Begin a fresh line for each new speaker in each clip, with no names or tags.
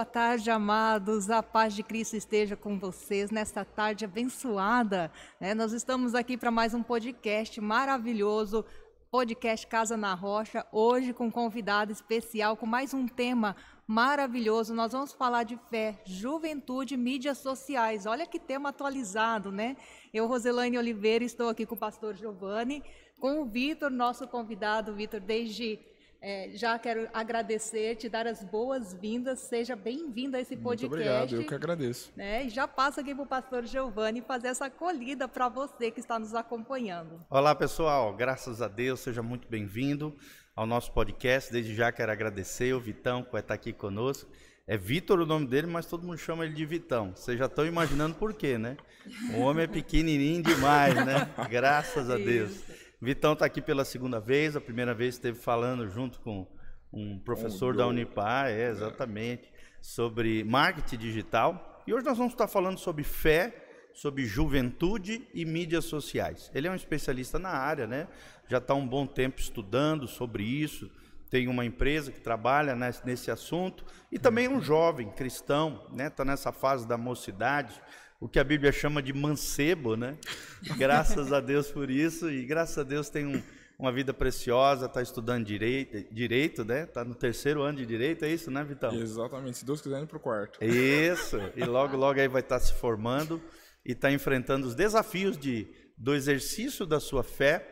Boa tarde, amados. A paz de Cristo esteja com vocês nesta tarde abençoada. Né? Nós estamos aqui para mais um podcast maravilhoso, podcast Casa na Rocha, hoje com um convidado especial, com mais um tema maravilhoso. Nós vamos falar de fé, juventude, mídias sociais. Olha que tema atualizado, né? Eu, Roselane Oliveira, estou aqui com o pastor Giovanni, com o Vitor, nosso convidado. Vitor, desde é, já quero agradecer, te dar as boas-vindas. Seja bem-vindo a esse podcast.
Muito obrigado, eu que agradeço.
Né? E já passo aqui para o pastor Giovanni fazer essa acolhida para você que está nos acompanhando.
Olá, pessoal. Graças a Deus, seja muito bem-vindo ao nosso podcast. Desde já quero agradecer o Vitão que vai estar aqui conosco. É Vitor o nome dele, mas todo mundo chama ele de Vitão. Vocês já estão imaginando por quê, né? O homem é pequenininho demais, né? Graças a Deus. Isso. Vitão está aqui pela segunda vez, a primeira vez esteve falando junto com um professor da Unipar, é, exatamente, sobre marketing digital. E hoje nós vamos estar falando sobre fé, sobre juventude e mídias sociais. Ele é um especialista na área, né? Já está um bom tempo estudando sobre isso. Tem uma empresa que trabalha nesse, nesse assunto e também um jovem cristão, né? Está nessa fase da mocidade, o que a Bíblia chama de mancebo, né? Graças a Deus por isso e graças a Deus tem um, uma vida preciosa, está estudando direito, direito, né? Está no terceiro ano de direito, é isso, né, Vitão?
Exatamente, se Deus quiser, indo para o quarto.
Isso, e logo, logo aí vai estar tá se formando e está enfrentando os desafios de, do exercício da sua fé,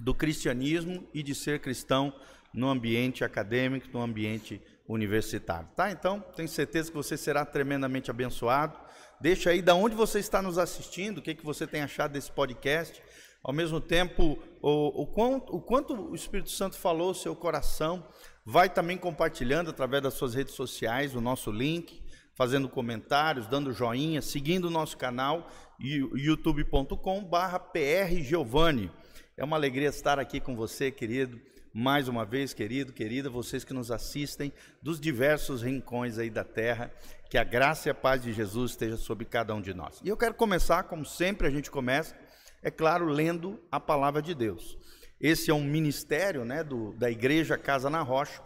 do cristianismo e de ser cristão no ambiente acadêmico, no ambiente universitário, tá? Então, tenho certeza que você será tremendamente abençoado Deixa aí da onde você está nos assistindo, o que, que você tem achado desse podcast. Ao mesmo tempo, o, o, quanto, o quanto o Espírito Santo falou seu coração. Vai também compartilhando através das suas redes sociais o nosso link, fazendo comentários, dando joinha, seguindo o nosso canal youtube.com barra prgiovanni. É uma alegria estar aqui com você, querido. Mais uma vez, querido, querida, vocês que nos assistem dos diversos rincões aí da terra. Que a graça e a paz de Jesus esteja sobre cada um de nós. E eu quero começar, como sempre a gente começa, é claro, lendo a palavra de Deus. Esse é um ministério né, do, da Igreja Casa na Rocha,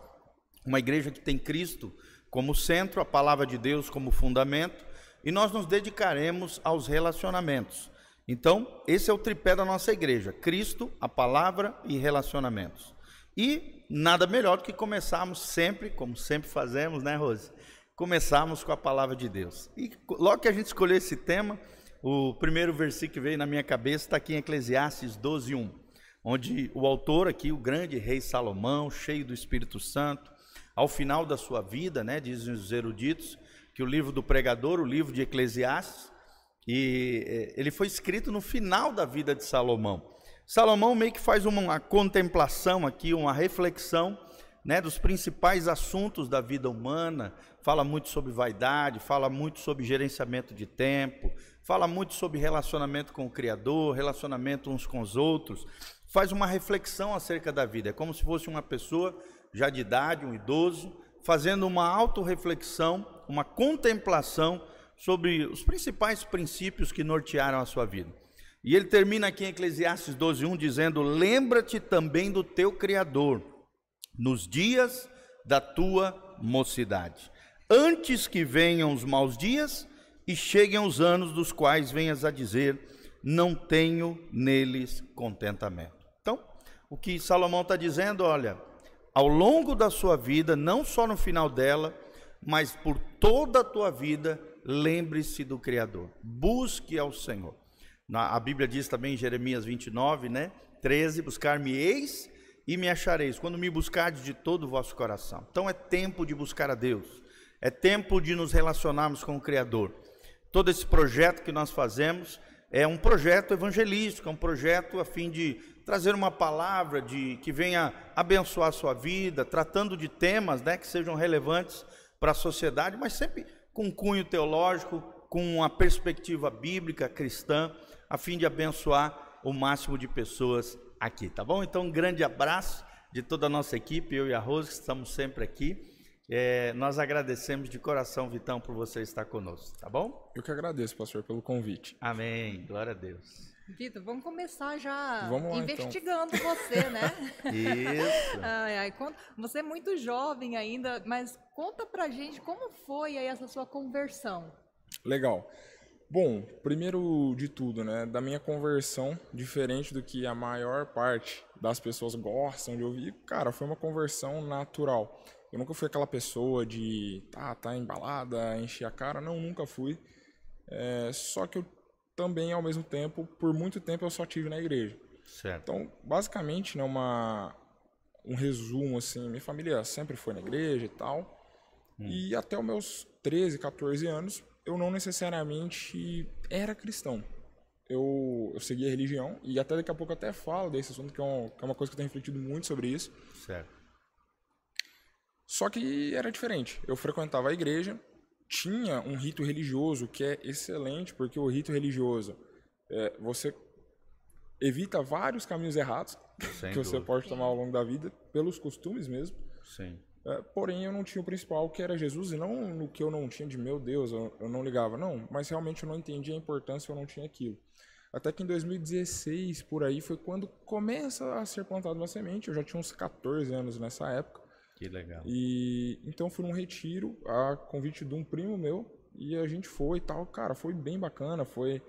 uma igreja que tem Cristo como centro, a palavra de Deus como fundamento, e nós nos dedicaremos aos relacionamentos. Então, esse é o tripé da nossa igreja: Cristo, a palavra e relacionamentos. E nada melhor do que começarmos sempre, como sempre fazemos, né, Rose? Começarmos com a palavra de Deus. E logo que a gente escolheu esse tema, o primeiro versículo que veio na minha cabeça está aqui em Eclesiastes 12, 1, onde o autor aqui, o grande rei Salomão, cheio do Espírito Santo, ao final da sua vida, né, dizem os eruditos, que o livro do pregador, o livro de Eclesiastes, e eh, ele foi escrito no final da vida de Salomão. Salomão meio que faz uma contemplação aqui, uma reflexão né, dos principais assuntos da vida humana, fala muito sobre vaidade, fala muito sobre gerenciamento de tempo, fala muito sobre relacionamento com o Criador, relacionamento uns com os outros, faz uma reflexão acerca da vida. É como se fosse uma pessoa já de idade, um idoso, fazendo uma autorreflexão, uma contemplação sobre os principais princípios que nortearam a sua vida. E ele termina aqui em Eclesiastes 12:1 dizendo: "Lembra-te também do teu criador nos dias da tua mocidade, antes que venham os maus dias e cheguem os anos dos quais venhas a dizer: não tenho neles contentamento. Então, o que Salomão está dizendo, olha, ao longo da sua vida, não só no final dela, mas por toda a tua vida, lembre-se do Criador, busque ao Senhor. Na, a Bíblia diz também em Jeremias 29, né? 13: Buscar-me-eis e me achareis, quando me buscardes de todo o vosso coração. Então é tempo de buscar a Deus, é tempo de nos relacionarmos com o Criador. Todo esse projeto que nós fazemos é um projeto evangelístico, é um projeto a fim de trazer uma palavra de que venha abençoar a sua vida, tratando de temas né, que sejam relevantes para a sociedade, mas sempre com cunho teológico, com uma perspectiva bíblica cristã, a fim de abençoar o máximo de pessoas aqui, tá bom? Então, um grande abraço de toda a nossa equipe, eu e a Rose, que estamos sempre aqui. É, nós agradecemos de coração, Vitão, por você estar conosco, tá bom?
Eu que agradeço, pastor, pelo convite.
Amém. Glória a Deus.
Vitor, vamos começar já
Vamos lá, então.
investigando você, né?
Isso.
Ai, ai, conta- você é muito jovem ainda, mas conta pra gente como foi aí essa sua conversão.
Legal. Bom, primeiro de tudo, né, da minha conversão, diferente do que a maior parte das pessoas gostam de ouvir, cara, foi uma conversão natural. Eu nunca fui aquela pessoa de tá, tá embalada, encher a cara, não, nunca fui. É, só que eu também, ao mesmo tempo, por muito tempo eu só tive na igreja.
Certo.
Então, basicamente, né, uma, um resumo, assim, minha família sempre foi na igreja e tal. E até os meus 13, 14 anos, eu não necessariamente era cristão. Eu, eu seguia a religião, e até daqui a pouco eu até falo desse assunto, que é, um- que é uma coisa que eu tenho refletido muito sobre isso.
Certo.
Só que era diferente. Eu frequentava a igreja, tinha um rito religioso que é excelente, porque o rito religioso, é, você evita vários caminhos errados
Sem
que você
dúvida.
pode tomar ao longo da vida, pelos costumes mesmo.
Sim.
É, porém, eu não tinha o principal, que era Jesus, e não no que eu não tinha de meu Deus, eu, eu não ligava, não, mas realmente eu não entendia a importância, eu não tinha aquilo. Até que em 2016, por aí, foi quando começa a ser plantada uma semente, eu já tinha uns 14 anos nessa época,
Que legal.
e então fui num retiro, a convite de um primo meu, e a gente foi e tal, cara, foi bem bacana, foi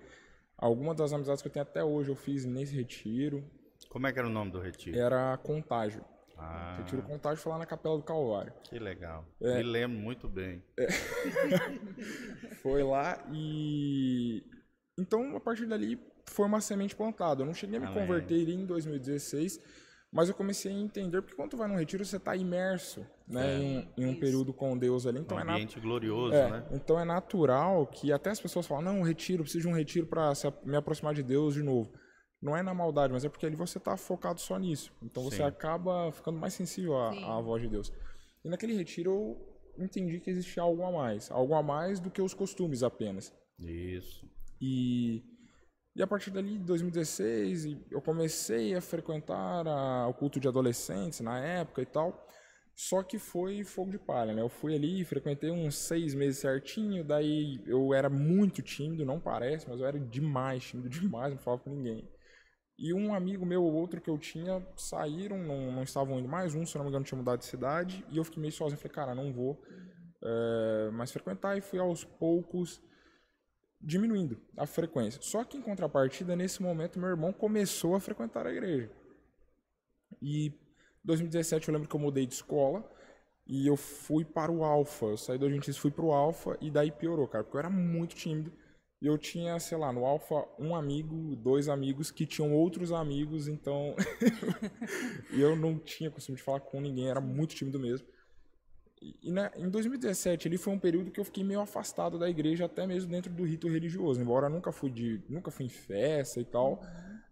alguma das amizades que eu tenho até hoje eu fiz nesse retiro,
Como é que era o nome do retiro?
era Contágio.
Ah,
Retiro Contágio foi lá na Capela do Calvário.
que legal.
É.
Me lembro muito bem.
Foi lá e. Então, a partir dali, foi uma semente plantada. Eu não cheguei a me
Amém.
converter em 2016, mas eu comecei a entender, porque quando tu vai num retiro, você está imerso né, em, um, em um
Isso.
período com Deus ali.
Um
Então é, nat-
ambiente glorioso,
é,
né?
então é natural que até as pessoas falam, não, um retiro, preciso de um retiro para me aproximar de Deus de novo. Não é na maldade, mas é porque ali você está focado só nisso. Então você
Sim.
acaba ficando mais sensível à, à voz de Deus. E naquele retiro eu entendi que existia algo a mais. Algo a mais do que os costumes apenas.
Isso.
E, e a partir dali, de 2016, e eu comecei a frequentar a- o culto de adolescentes na época e tal. Só que foi fogo de palha, né? Eu fui ali, frequentei uns seis meses certinho, daí eu era muito tímido, não parece, mas eu era demais, tímido demais, não falava com ninguém. E um amigo meu ou outro que eu tinha saíram, não, não estavam indo mais, um, se não me engano, tinha mudado de cidade, e eu fiquei meio sozinho, falei, cara, não vou eh, mais frequentar, e fui aos poucos diminuindo a frequência. Só que em contrapartida, nesse momento, meu irmão começou a frequentar a igreja. E em 2017 eu lembro que eu mudei de escola e eu fui para o Alfa. Eu saí do e fui para o Alfa e daí piorou, cara, porque eu era muito tímido. E eu tinha, sei lá, no Alfa um amigo, dois amigos que tinham outros amigos, então eu não tinha costume de falar com ninguém, era muito tímido mesmo. E, em 2017 ali foi um período que eu fiquei meio afastado da igreja, até mesmo dentro do rito religioso. Embora nunca fui de, nunca fui em festa e tal,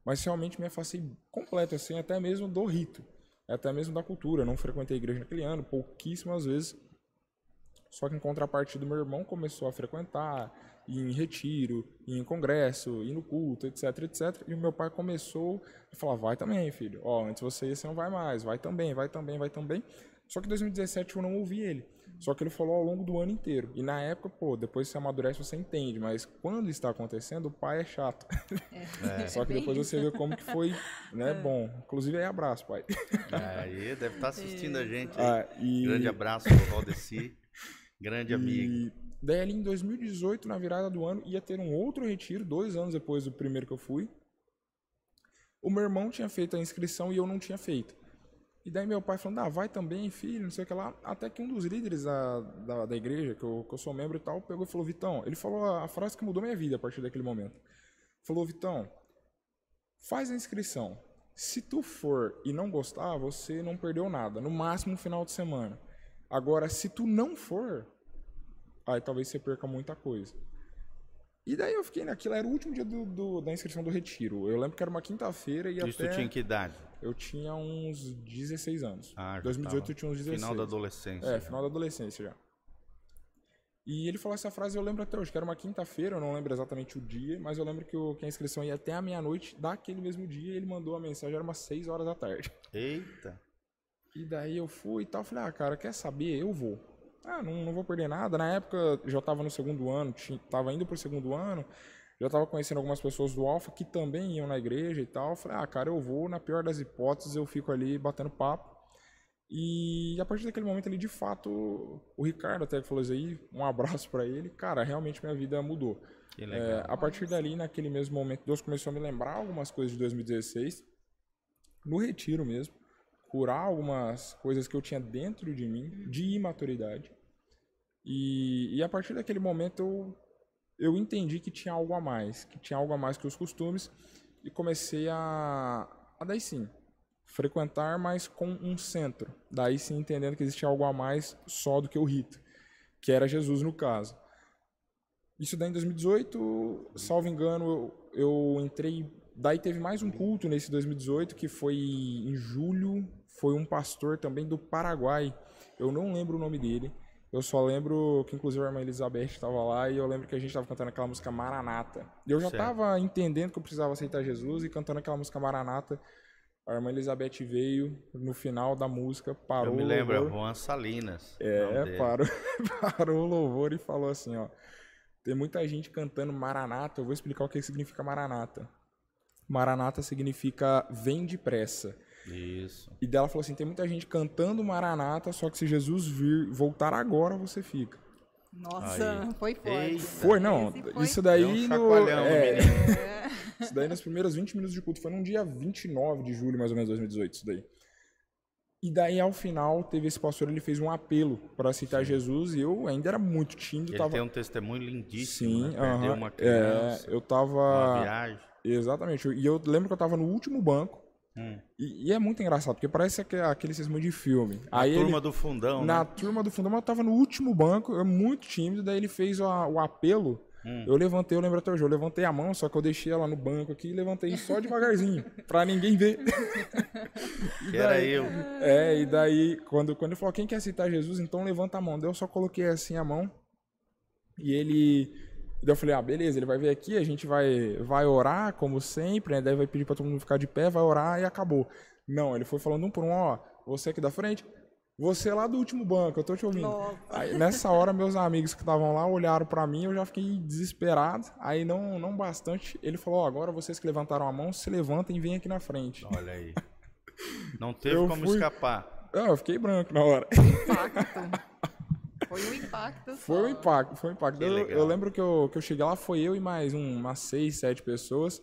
mas realmente me afastei completo assim, até mesmo do rito, até mesmo da cultura. Não frequentei a igreja naquele ano, pouquíssimas vezes. Só que em contrapartida, meu irmão começou a frequentar, ir em retiro, ir em congresso, ir no culto, etc, etc. E o meu pai começou a falar: vai também, filho. Ó, antes você ia, você não vai mais. Vai também, vai também, vai também. Só que em 2017 eu não ouvi ele. Só que ele falou ao longo do ano inteiro. E na época, pô, depois você amadurece, você entende. Mas quando está acontecendo, o pai é chato. Só que
É
depois você vê como que foi, né, bom. Inclusive aí, abraço, pai.
Aí, deve estar assistindo a gente aí.
Ah, e...
Grande abraço pro Valdeci. Grande amigo.
E daí ali em 2018, na virada do ano, ia ter um outro retiro, dois anos depois do primeiro que eu fui. O meu irmão tinha feito a inscrição e eu não tinha feito. E daí meu pai falando, ah, vai também, filho, não sei o que lá. Até que um dos líderes da, da, da igreja, que eu, que eu sou membro e tal, pegou e falou, Vitão, ele falou a, a frase que mudou minha vida a partir daquele momento. Falou, Vitão, faz a inscrição. Se tu for e não gostar, você não perdeu nada. No máximo um final de semana. Agora, se tu não for, aí talvez você perca muita coisa. E daí eu fiquei naquilo, era o último dia do, do- da inscrição do retiro. Eu lembro que era uma quinta-feira e
Isso
até...
tu tinha que idade?
Eu tinha uns 16 anos.
Ah, já
2018
tava
eu tinha uns 16.
Final da adolescência.
É, final da adolescência já. E ele falou essa frase, eu lembro até hoje, que era uma quinta-feira, eu não lembro exatamente o dia, mas eu lembro que, que a inscrição ia até a meia-noite daquele mesmo dia e ele mandou a mensagem, era umas 6 horas da tarde.
Eita.
E daí eu fui e tal, falei, ah, cara, quer saber? Eu vou. Ah, não, não vou perder nada. Na época eu já tava no segundo ano, tinha, tava indo pro segundo ano, Já estava conhecendo algumas pessoas do Alfa que também iam na igreja e tal. Eu falei, ah, cara, eu vou, na pior das hipóteses, eu fico ali batendo papo. E a partir daquele momento ali, de fato, o Ricardo até falou isso aí, um abraço para ele. Cara, realmente minha vida mudou. É, a partir dali, naquele mesmo momento, Deus começou a me lembrar algumas coisas de 2016, no retiro mesmo, curar algumas coisas que eu tinha dentro de mim, de imaturidade. E, e a partir daquele momento eu, eu entendi que tinha algo a mais, que tinha algo a mais que os costumes, e comecei a, a daí sim, frequentar, mas com um centro. Daí sim entendendo que existia algo a mais só do que o rito, que era Jesus no caso. Isso daí em 2018, salvo engano, eu, eu entrei. Daí teve mais um culto nesse 2018, que foi em julho. Foi um pastor também do Paraguai. Eu não lembro o nome dele. Eu só lembro que, inclusive, a irmã Elizabeth estava lá e eu lembro que a gente estava cantando aquela música Maranata. E eu já estava entendendo que eu precisava aceitar Jesus e cantando aquela música Maranata. A irmã Elizabeth veio no final da música, parou.
Eu me lembro, é Juan Salinas.
É, parou, parou o louvor e falou assim: ó. Tem muita gente cantando Maranata. Eu vou explicar o que significa Maranata. Maranata significa vem depressa.
Isso.
E dela falou assim: tem muita gente cantando Maranata, só que se Jesus vir, voltar agora, você fica.
Nossa, Aí. foi forte. Eita.
Foi, não. Foi... Isso daí. Um no, é, é. Isso daí nos primeiros 20 minutos de culto. Foi num dia 29 de julho, mais ou menos, 2018. Isso daí. E daí, ao final, teve esse pastor, ele fez um apelo para aceitar Sim. Jesus e eu ainda era muito tímido.
Ele
tava...
tem um testemunho lindíssimo,
Sim,
né? Perdeu
uh -huh.
uma criança,
é, eu tava...
uma viagem.
Exatamente. E eu lembro que eu tava no último banco. Hum. E, e, é muito engraçado, porque parece que, aquele testemunho de filme.
Na
Aí
turma
ele,
do fundão,
Na
né?
turma do fundão, mas eu tava no último banco, eu muito tímido, daí ele fez o, o apelo Hum. Eu levantei, eu lembro até hoje, eu levantei a mão, só que eu deixei ela no banco aqui e levantei só devagarzinho, pra ninguém ver.
que era eu.
É, e daí, quando, quando ele falou, quem quer citar Jesus, então levanta a mão. Daí eu só coloquei assim a mão e ele... Daí eu falei, ah, beleza, ele vai vir aqui, a gente vai, vai orar, como sempre, né? Daí vai pedir pra todo mundo ficar de pé, vai orar e acabou. Não, ele foi falando um por um, ó, você aqui da frente, você lá do último banco, eu tô te ouvindo. Aí, nessa hora, meus amigos que estavam lá olharam para mim, eu já fiquei desesperado. Aí, não, não bastante, ele falou: oh, agora vocês que levantaram a mão, se levantem e vêm aqui na frente.
Olha aí. Não teve eu como fui... escapar.
Não, eu fiquei branco na hora.
Impacto. Foi um impacto.
Só. Foi um impacto, foi um impacto. Eu, eu, lembro que eu, que eu cheguei lá, foi eu e mais um, umas seis, sete pessoas.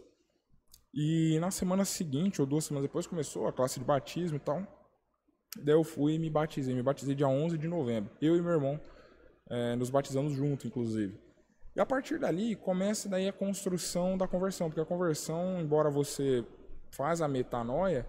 E na semana seguinte, ou duas semanas depois, começou a classe de batismo e tal. Daí eu fui e me batizei. Me batizei dia 11 de novembro. Eu e meu irmão é, nos batizamos junto, inclusive. E a partir dali começa daí a construção da conversão, porque a conversão, embora você faz a metanoia,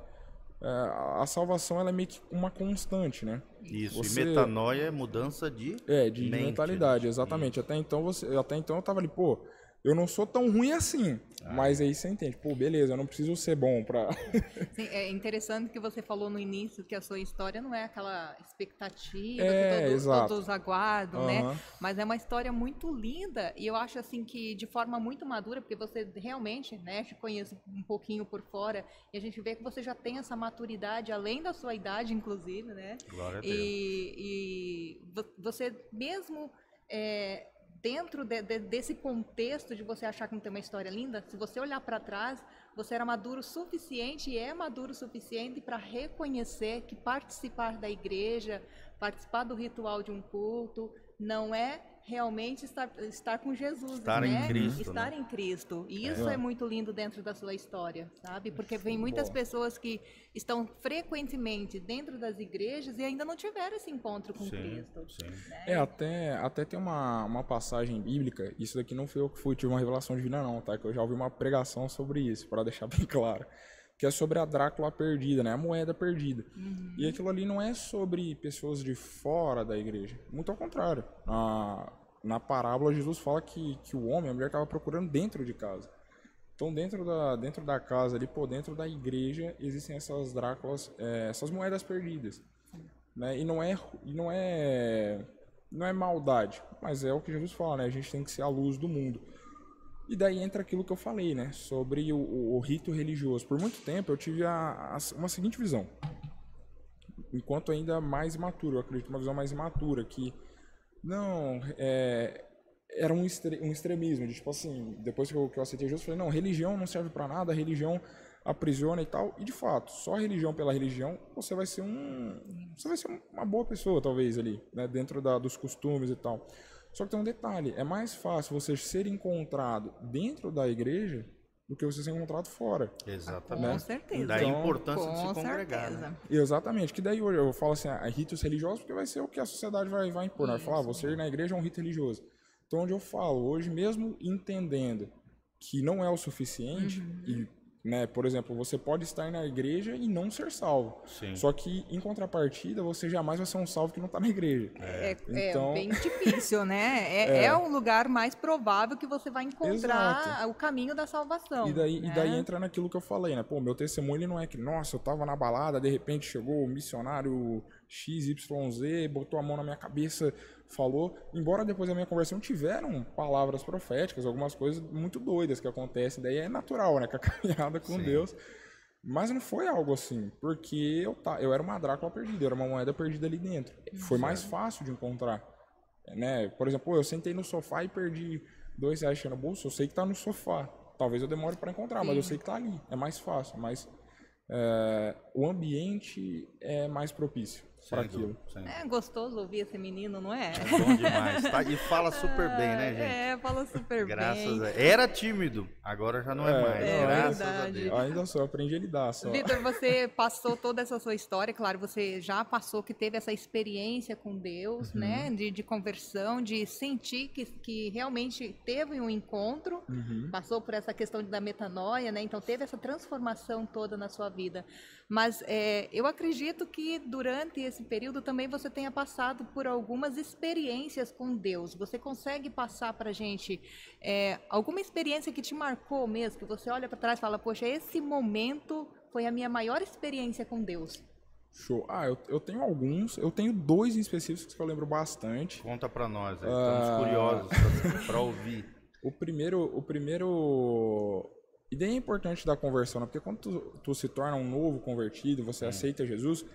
a salvação ela é meio que uma constante, né?
Isso. Você... E metanoia é mudança de
é de mente, mentalidade, né? exatamente. Até então você, até então eu tava ali, pô, eu não sou tão ruim assim. Ah, mas aí você entende, pô, beleza, eu não preciso ser bom pra.
Sim, é interessante que você falou no início que a sua história não é aquela expectativa
é,
que todos, todos aguardam, uhum. né? Mas é uma história muito linda e eu acho assim que de forma muito madura, porque você realmente, né, te conhece um pouquinho por fora e a gente vê que você já tem essa maturidade além da sua idade, inclusive, né?
Glória a Deus.
E, e você mesmo. É, dentro de, de, desse contexto de você achar que não tem uma história linda, se você olhar para trás, você era maduro o suficiente e é maduro o suficiente para reconhecer que participar da igreja, participar do ritual de um culto, não é realmente estar, estar com Jesus,
estar
né?
em Cristo,
estar
né?
em Cristo. E isso é. é. muito lindo dentro da sua história, sabe? Porque vem muitas pessoas que estão frequentemente dentro das igrejas e ainda não tiveram esse encontro com
sim,
Cristo.
Sim.
Né?
É, até, até tem uma, uma passagem bíblica, isso daqui não foi eu que fui, tive uma revelação divina não, tá? Que eu já ouvi uma pregação sobre isso, para deixar bem claro que é sobre a Drácula perdida, né? A moeda perdida. Uhum. E aquilo ali não é sobre pessoas de fora da igreja. Muito ao contrário. Na, na parábola, Jesus fala que, que o homem, a mulher, estava procurando dentro de casa. Então, dentro da, dentro da casa, ali por dentro da igreja, existem essas Dráculas, é, essas moedas perdidas. Né? E não é, não é, não é maldade, mas é o que Jesus fala, né? A gente tem que ser a luz do mundo. E daí entra aquilo que eu falei, né? Sobre o, o, o rito religioso. Por muito tempo eu tive a, a, uma seguinte visão. Enquanto ainda mais imaturo, eu acredito uma visão mais imatura, que não, é, era um, extre, um extremismo, de tipo assim, depois que eu, que eu aceitei Jesus, eu falei, não, religião não serve para nada, religião aprisiona e tal. E de fato, só religião pela religião, você vai ser um. Você vai ser uma boa pessoa, talvez, ali, né? Dentro da, dos costumes e tal. Só que tem um detalhe: é mais fácil você ser encontrado dentro da igreja do que você ser encontrado fora.
Exatamente.
Com certeza.
Daí a
Então-
importância de
Com
se congregar.
certeza.
Né?
Exatamente, que daí hoje eu falo assim, ah, ritos religiosos, porque vai ser o que a sociedade vai, vai impor. Né? Vai falar, ah, você ir na igreja é um rito religioso. Então, onde eu falo, hoje mesmo entendendo que não é o suficiente, e, né, por exemplo, você pode estar na igreja e não ser salvo.
Sim.
Só que, em contrapartida, você jamais vai ser um salvo que não está na igreja.
É, é
Então-
bem difícil, né? É, é. o lugar mais provável que você vai encontrar
Exato.
o caminho da salvação.
E daí,
né?
e daí entra naquilo que eu falei, né? Pô, meu testemunho ele não é que, nossa, eu tava na balada, de repente chegou o missionário XYZ, botou a mão na minha cabeça, falou. Embora depois da minha conversão tiveram palavras proféticas, algumas coisas muito doidas que acontecem, daí é natural, né? Com a caminhada com
Sim.
Deus. Mas não foi algo assim, porque eu, tá, eu era uma Drácula perdida, eu era uma moeda perdida ali dentro. Foi mais fácil de encontrar. Né? Por exemplo, eu sentei no sofá e perdi dois reais no bolso, eu sei que tá no sofá. Talvez eu demore para encontrar, mas eu sei que tá ali. É mais fácil, mas é, o ambiente é mais propício para aquilo.
É gostoso ouvir esse menino, não é?
É bom demais. tá? E fala super bem, né, gente?
É, fala super
Graças
bem.
a... Era tímido, agora já não é,
É,
mais.
é
graças
verdade.
a Deus.
Ainda só, aprendi a lidar só.
Vitor, você passou toda essa sua história, claro, você já passou que teve essa experiência com Deus,
Uhum.
né? De, de conversão, de sentir que, que realmente teve um encontro,
Uhum.
passou por essa questão da metanoia, né? Então teve essa transformação toda na sua vida. Mas é, eu acredito que durante esse período também você tenha passado por algumas experiências com Deus. Você consegue passar para gente é, alguma experiência que te marcou mesmo, que você olha para trás e fala, poxa, esse momento foi a minha maior experiência com Deus.
Show. Ah, eu, eu tenho alguns, eu tenho dois em específicos que eu lembro bastante.
Conta pra nós, aí.
Ah.
estamos curiosos pra ouvir.
O primeiro, o primeiro. E daí é importante da conversão, né? Porque quando tu, tu se torna um novo convertido, você aceita Jesus,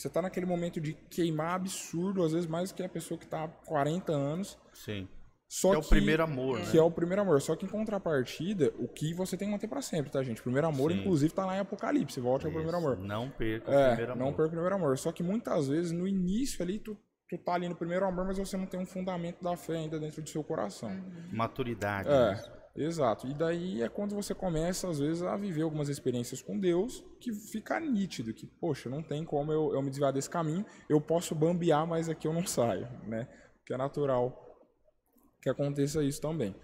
você tá naquele momento de queimar absurdo, às vezes mais do que a pessoa que tá há 40 anos.
Sim.
Só
Que é o primeiro amor, né?
Que é o primeiro amor. Só que em contrapartida, o que você tem que manter pra sempre, tá, gente? O primeiro amor,
Sim.
inclusive, tá lá em Apocalipse. Volte ao primeiro
Isso,
amor.
Não perca o
É,
primeiro amor.
não perca o primeiro amor. Só que muitas vezes, no início ali, tu, tu tá ali no primeiro amor, mas você não tem um fundamento da fé ainda dentro do seu coração.
Maturidade.
É,
mesmo.
Exato. E daí é quando você começa, às vezes, a viver algumas experiências com Deus que fica nítido, que, poxa, não tem como eu, eu me desviar desse caminho, eu posso bambear, mas aqui eu não saio, né? Que é natural que aconteça isso também.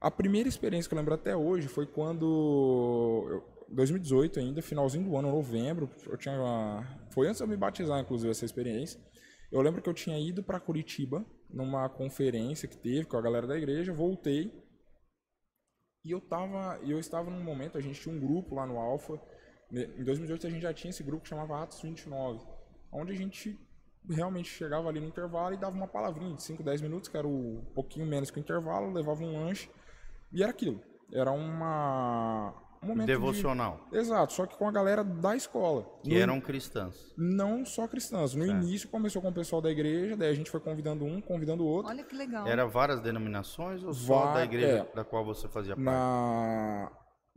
A primeira experiência que eu lembro até hoje foi quando, eu- 2018 ainda, finalzinho do ano, novembro, eu tinha, foi antes de eu me batizar, inclusive, essa experiência. Eu lembro que eu tinha ido para Curitiba numa conferência que teve com a galera da igreja, voltei e eu tava, eu estava num momento, a gente tinha um grupo lá no Alfa. Em 2018 a gente já tinha esse grupo que chamava Atos 29, onde a gente realmente chegava ali no intervalo e dava uma palavrinha de 5, 10 minutos, que era o pouquinho menos que o intervalo, levava um lanche e era aquilo. Era uma um momento de-
Devocional.
Exato, só que com a galera da escola.
Que
No-
eram cristãs.
não só cristãs. No
Certo.
início começou com o pessoal da igreja, daí a gente foi convidando um, convidando o outro.
Olha que legal.
Era várias denominações ou só
Va-
da igreja
é.
da qual você fazia parte?
na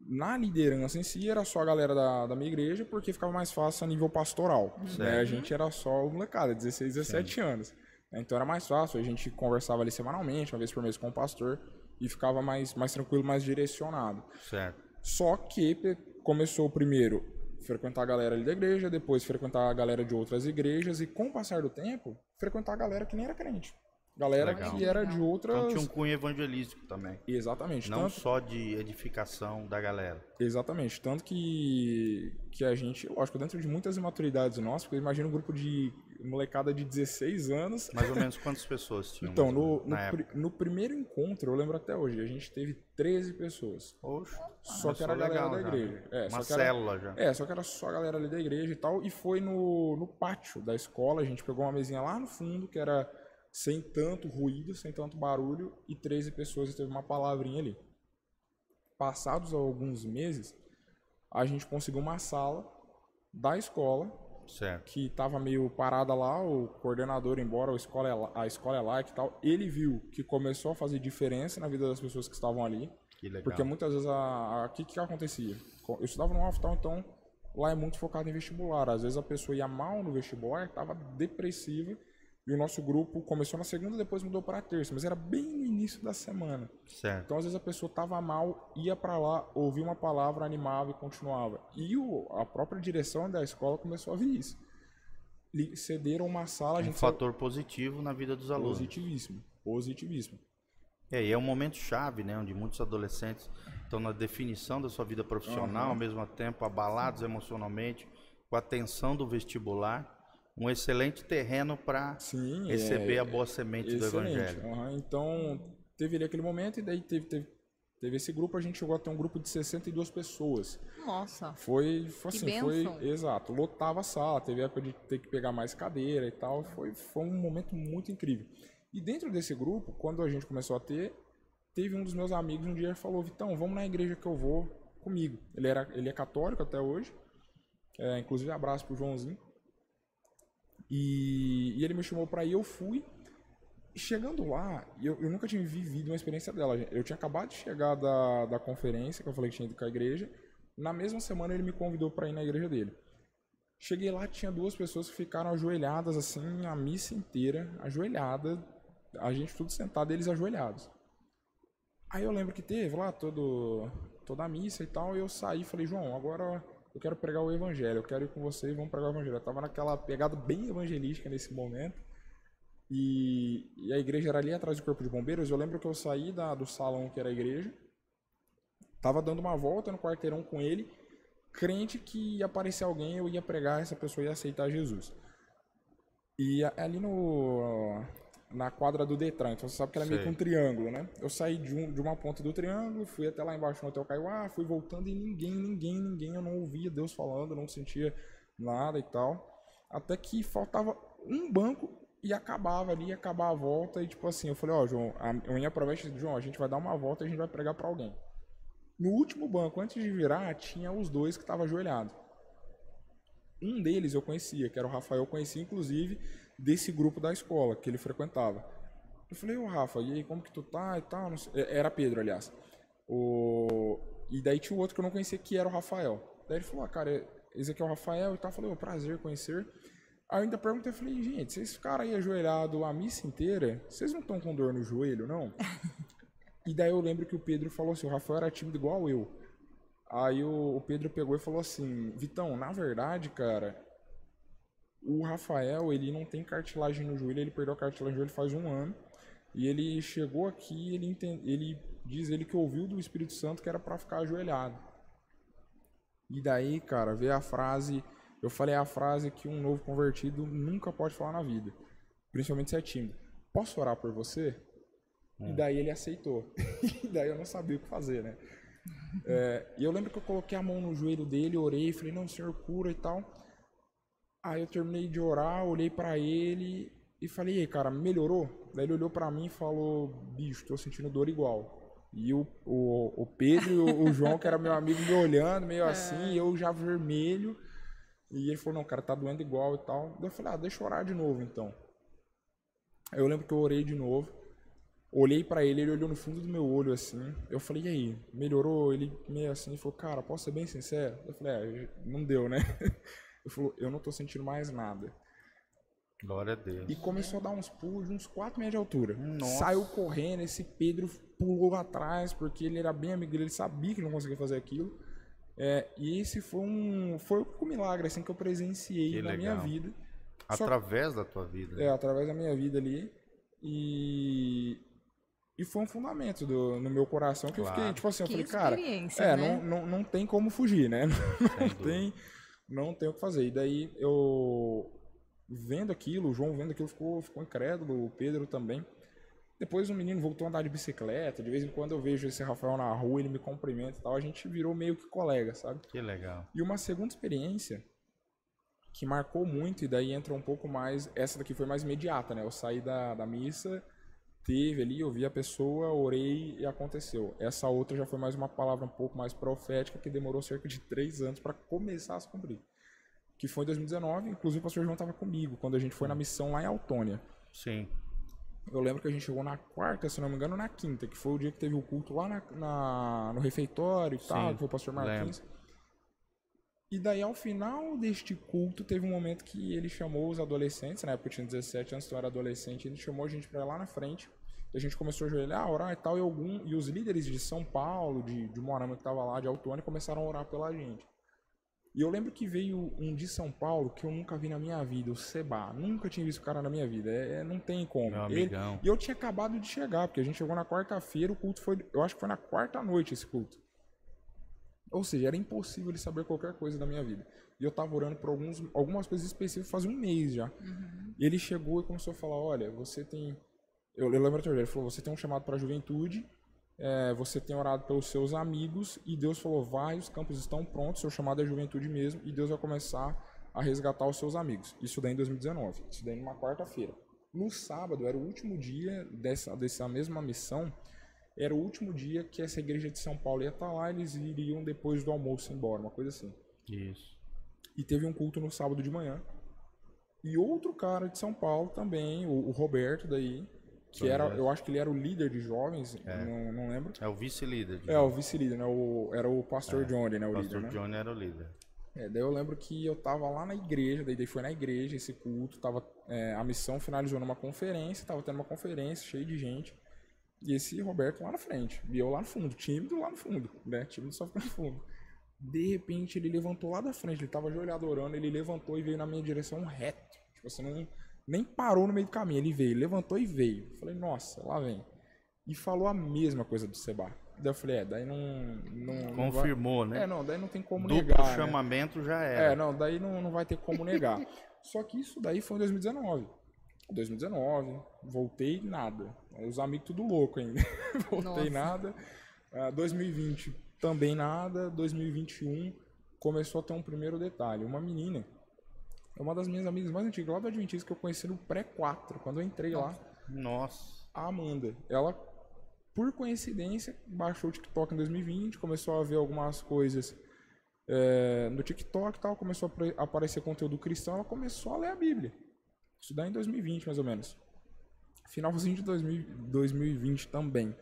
na liderança em si era só a galera da, da minha igreja porque ficava mais fácil a nível pastoral né? a gente era só o molecada 16 17 anos então era mais fácil a gente conversava ali semanalmente uma vez por mês com o pastor e ficava mais mais tranquilo mais direcionado
Certo.
Só que começou primeiro frequentar a galera ali da igreja depois frequentar a galera de outras igrejas e com o passar do tempo frequentar a galera que nem era crente galera
Legal.
que era de outras
Então tinha um cunho evangelístico também.
exatamente
Não
tanto
só de edificação da galera.
Exatamente. Tanto que, que a gente, lógico, dentro de muitas imaturidades nossas, porque imagina um grupo de molecada de 16 anos.
Mais ou menos quantas pessoas tinham?
Então, no, no,
época?
no primeiro encontro, eu lembro até hoje, a gente teve 13 pessoas.
Oxe,
Só que era a galera
legal
da
já,
igreja.
né?
É,
Uma
só que era-
célula já.
É, só que era só a galera ali da igreja e tal. E foi no, no pátio da escola, a gente pegou uma mesinha lá no fundo, que era sem tanto ruído, sem tanto barulho, e 13 pessoas teve uma palavrinha ali. Passados alguns meses, a gente conseguiu uma sala da escola
Certo.
que estava meio parada lá, o coordenador, embora a escola, é lá- a escola é e tal, ele viu que começou a fazer diferença na vida das pessoas que estavam ali.
Que legal.
Porque muitas vezes a, a que que acontecia? Co- Eu estudava no hospital, então lá é muito focado em vestibular. Às vezes a pessoa ia mal no vestibular, estava depressiva, e o nosso grupo começou na segunda, depois mudou para a terça, mas era bem no início da semana.
Certo.
Então às vezes a pessoa estava mal, ia para lá, ouvia uma palavra, animava e continuava. E o, a própria direção da escola começou a ver isso. Cederam uma sala, a
Um
saiu-
fator positivo na vida dos alunos.
positivíssimo, positivíssimo.
É, e é um momento chave, né? Onde muitos adolescentes estão na definição da sua vida profissional,
Aham.
ao mesmo tempo abalados emocionalmente, com a tensão do vestibular. Um excelente terreno para
Sim,
receber
é-
a boa semente do
Excelente.
evangelho.
aham. Então, teve ali aquele momento e daí teve, teve, teve esse grupo, a gente chegou a ter um grupo de 62 pessoas.
Nossa.
Foi, foi
Que
assim, foi exato, lotava a sala, teve época de ter que pegar mais cadeira e tal, foi, foi um momento muito incrível. E dentro desse grupo, quando a gente começou a ter, teve um dos meus amigos um dia falou, Vitão, vamos na igreja que eu vou comigo. Ele, era, ele é católico até hoje, é, inclusive abraço pro Joãozinho. E, e ele me chamou pra ir, eu fui. Chegando lá, eu, eu nunca tinha vivido uma experiência dela. Eu tinha acabado de chegar da, da conferência, que eu falei que tinha ido com a igreja. Na mesma semana ele me convidou para ir na igreja dele. Cheguei lá, tinha duas pessoas que ficaram ajoelhadas assim, a missa inteira, ajoelhada, a gente tudo sentado, eles ajoelhados. Aí eu lembro que teve lá todo, toda a missa e tal, e eu saí e falei, João, agora eu quero pregar o evangelho, eu quero ir com você e vamos pregar o evangelho. Eu tava naquela pegada bem evangelística nesse momento. E, e a igreja era ali atrás do corpo de bombeiros. Eu lembro que eu saí da, do salão que era a igreja, tava dando uma volta no quarteirão com ele, crente que ia aparecer alguém, eu ia pregar, essa pessoa ia aceitar Jesus. E ali no na quadra do Detran, então você sabe que ela é meio que um triângulo, né? Eu saí de, um, de uma ponta do triângulo, fui até lá embaixo no Hotel Caiuá, fui voltando e ninguém, ninguém, ninguém, eu não ouvia Deus falando, não sentia nada e tal. Até que faltava um banco e acabava ali, ia acabar a volta e tipo assim, eu falei, ó, João, a, a minha promessa, João, a gente vai dar uma volta e a gente vai pregar pra alguém. No último banco, antes de virar, tinha os dois que estavam ajoelhados. Um deles eu conhecia, que era o Rafael, eu conhecia inclusive desse grupo da escola que ele frequentava. Eu falei, ô Rafa, e aí, como que tu tá e tal? É, Era Pedro, aliás. O... E daí tinha o outro que eu não conhecia, que era o Rafael. Daí ele falou, ah, cara, esse aqui é o Rafael e tal. Eu falei, ô, prazer conhecer. Aí eu ainda perguntei, falei, gente, vocês ficaram aí ajoelhados a missa inteira, vocês não estão com dor no joelho, não? E daí eu lembro que o Pedro falou assim, o Rafael era tímido igual eu. Aí o Pedro pegou e falou assim, Vitão, na verdade, cara, o Rafael, ele não tem cartilagem no joelho, ele perdeu a cartilagem no joelho faz um ano. E ele chegou aqui, ele, enten- ele diz ele que ouviu do Espírito Santo que era pra ficar ajoelhado. E daí, cara, veio a frase, eu falei a frase que um novo convertido nunca pode falar na vida, principalmente se é tímido. Posso orar por você? E daí ele aceitou. e daí eu não sabia o que fazer, né? É, e eu lembro que eu coloquei a mão no joelho dele, orei, falei, não, senhor, cura e tal. Aí eu terminei de orar, olhei pra ele e falei, e aí, cara, melhorou? Daí ele olhou pra mim e falou, bicho, tô sentindo dor igual. E o, o, o Pedro e o, o João, que era meu amigo, me olhando meio assim, e eu já vermelho. E ele falou, não, cara, tá doendo igual e tal. Daí eu falei, ah, deixa eu orar de novo então. Aí eu lembro que eu orei de novo. Olhei pra ele, ele olhou no fundo do meu olho assim. Eu falei, e aí, melhorou? Ele meio assim, falou, cara, posso ser bem sincero? Eu falei, é, não deu, né? Ele falou, eu não tô sentindo mais nada.
Glória a Deus.
E começou a dar uns pulos de uns 4 metros de altura.
Nossa.
Saiu correndo, esse Pedro pulou atrás, porque ele era bem amigo dele, ele sabia que não conseguia fazer aquilo. É, e esse foi um, foi um milagre assim, que eu presenciei
Que
na minha vida. Só-
Através da tua vida.
é, através da minha vida ali. E, e foi um fundamento do, no meu coração que eu
Claro.
fiquei, tipo assim, eu
Que
falei, cara, é,
né?
não, não, não tem como fugir, né? Não tem, não tem o que fazer. E daí eu vendo aquilo, o João vendo aquilo ficou, ficou incrédulo, o Pedro também. Depois o menino voltou a andar de bicicleta, de vez em quando eu vejo esse Rafael na rua, ele me cumprimenta e tal, a gente virou meio que colega, sabe?
Que legal.
E uma segunda experiência que marcou muito, e daí entra um pouco mais. Essa daqui foi mais imediata, né? Eu saí da, da missa, teve ali, eu vi a pessoa, orei e aconteceu. Essa outra já foi mais uma palavra um pouco mais profética, que demorou cerca de três anos para começar a se cumprir. que foi em 2019. Inclusive, o pastor João estava comigo quando a gente foi na missão lá em Autônia.
Sim.
Eu lembro que a gente chegou na quarta, se não me engano, na quinta, que foi o dia que teve o culto lá na, na- no refeitório e tal, que foi o pastor Martins. E daí, ao final deste culto, teve um momento que ele chamou os adolescentes, na época eu tinha 17 anos, então eu era adolescente, ele chamou a gente ir lá na frente. A gente começou a ajoelhar, orar e tal, e, algum, e os líderes de São Paulo, de, de Moarama que tava lá, de Autônia, começaram a orar pela gente. E eu lembro que veio um de São Paulo que eu nunca vi na minha vida, o Seba. Nunca tinha visto o cara na minha vida. É, é- não tem como.
Meu
Ele-
amigão.
e eu tinha acabado de chegar, porque a gente chegou na quarta-feira, o culto foi. Eu acho que foi na quarta noite esse culto. Ou seja, era impossível ele saber qualquer coisa da minha vida. E eu tava orando por alguns, algumas coisas específicas faz um mês já. E ele chegou e começou a falar: Olha, você tem. Eu, eu lembro até hoje, ele falou: Você tem um chamado para a juventude, é, você tem orado pelos seus amigos, e Deus falou: Vai, os campos estão prontos, seu chamado é juventude mesmo, e Deus vai começar a resgatar os seus amigos. Isso daí em 2019, isso daí numa quarta-feira. No sábado, era o último dia dessa, dessa mesma missão, era o último dia que essa igreja de São Paulo ia estar lá, eles iriam depois do almoço embora, uma coisa assim.
Isso.
E teve um culto no sábado de manhã. E outro cara de São Paulo também, o, o Roberto daí, que era, eu acho que ele era o líder de jovens, não, não lembro.
É o vice-líder. de
É, o vice-líder, né? O, era o pastor Johnny, né? O
O
líder,
pastor
né?
Johnny era o líder.
É, daí eu lembro que eu tava lá na igreja, daí, daí foi na igreja esse culto, tava, é, a missão finalizou numa conferência, tava tendo uma conferência cheia de gente, e esse Roberto lá na frente, e eu lá no fundo, tímido lá no fundo, né, tímido só fica no fundo. De repente ele levantou lá da frente, ele tava ajoelhado orando, ele levantou e veio na minha direção reto, tipo assim, não, nem parou no meio do caminho, ele veio, levantou e veio. Falei, nossa, lá vem. E falou a mesma coisa do Seba. Daí eu falei, é, daí não... não não vai-
Confirmou, né?
É, não, daí não tem como
Duplo
negar, né?
chamamento já
É,
era.
não, daí não, não vai ter como negar. Só que isso daí foi em 2019. 2019, voltei nada. Os amigos tudo louco ainda. voltei
Nossa.
nada. Ah, 2020 também nada. 2021 começou a ter um primeiro detalhe. Uma menina, é uma das minhas amigas mais antigas lá do Adventista que eu conheci no pré-4, quando eu entrei lá
Nossa.
a Amanda. Ela, por coincidência, baixou o TikTok em 2020, começou a ver algumas coisas é, no TikTok e tal, começou a apare- aparecer conteúdo cristão, ela começou a ler a Bíblia. Daí em 2020, mais ou menos. Finalzinho de 2000 2020 também.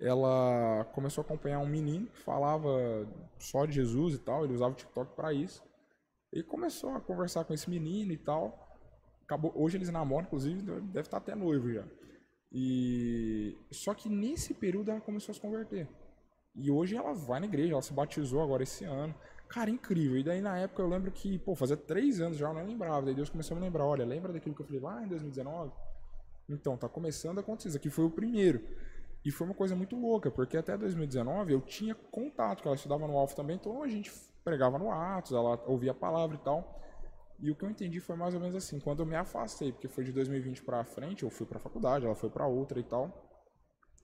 Ela começou a acompanhar um menino que falava só de Jesus e tal, ele usava o TikTok para isso. E começou a conversar com esse menino e tal. Acabou, hoje eles namoram, inclusive, deve estar até noivo já. E só que nesse período ela começou a se converter. E hoje ela vai na igreja, ela se batizou agora esse ano. Cara, incrível. E daí na época eu lembro que, pô, fazia três anos já eu não lembrava. Daí Deus começou a me lembrar, olha, lembra daquilo que eu falei lá em 2019? Então, tá começando a acontecer. Isso aqui foi o primeiro. E foi uma coisa muito louca, porque até 2019 eu tinha contato, que ela estudava no Alfa também, então a gente pregava no Atos, ela ouvia a palavra e tal. E o que eu entendi foi mais ou menos assim, quando eu me afastei, porque foi de 2020 pra frente, eu fui pra faculdade, ela foi pra outra e tal.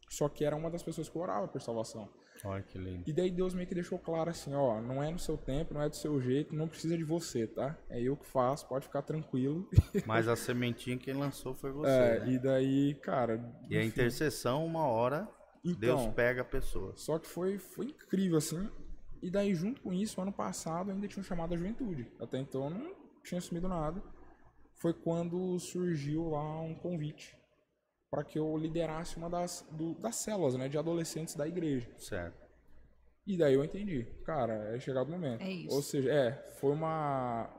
Só que era uma das pessoas que orava por salvação.
Olha que lindo.
E daí Deus meio que deixou claro assim, ó, não é no seu tempo, não é do seu jeito, não precisa de você, tá? É eu que faço, pode ficar tranquilo.
Mas a sementinha quem lançou foi você.
É,
né?
e daí, cara.
E a intercessão, uma hora,
Então,
Deus pega a pessoa.
Só que foi, foi incrível, assim. E daí, junto com isso, ano passado, eu ainda tinha um chamado à juventude. Até então, eu não tinha assumido nada. Foi quando surgiu lá um convite para que eu liderasse uma das, do- das células, né, de adolescentes da igreja.
Certo.
E daí eu entendi, cara, é chegado o momento.
É isso.
Ou seja, é, foi uma,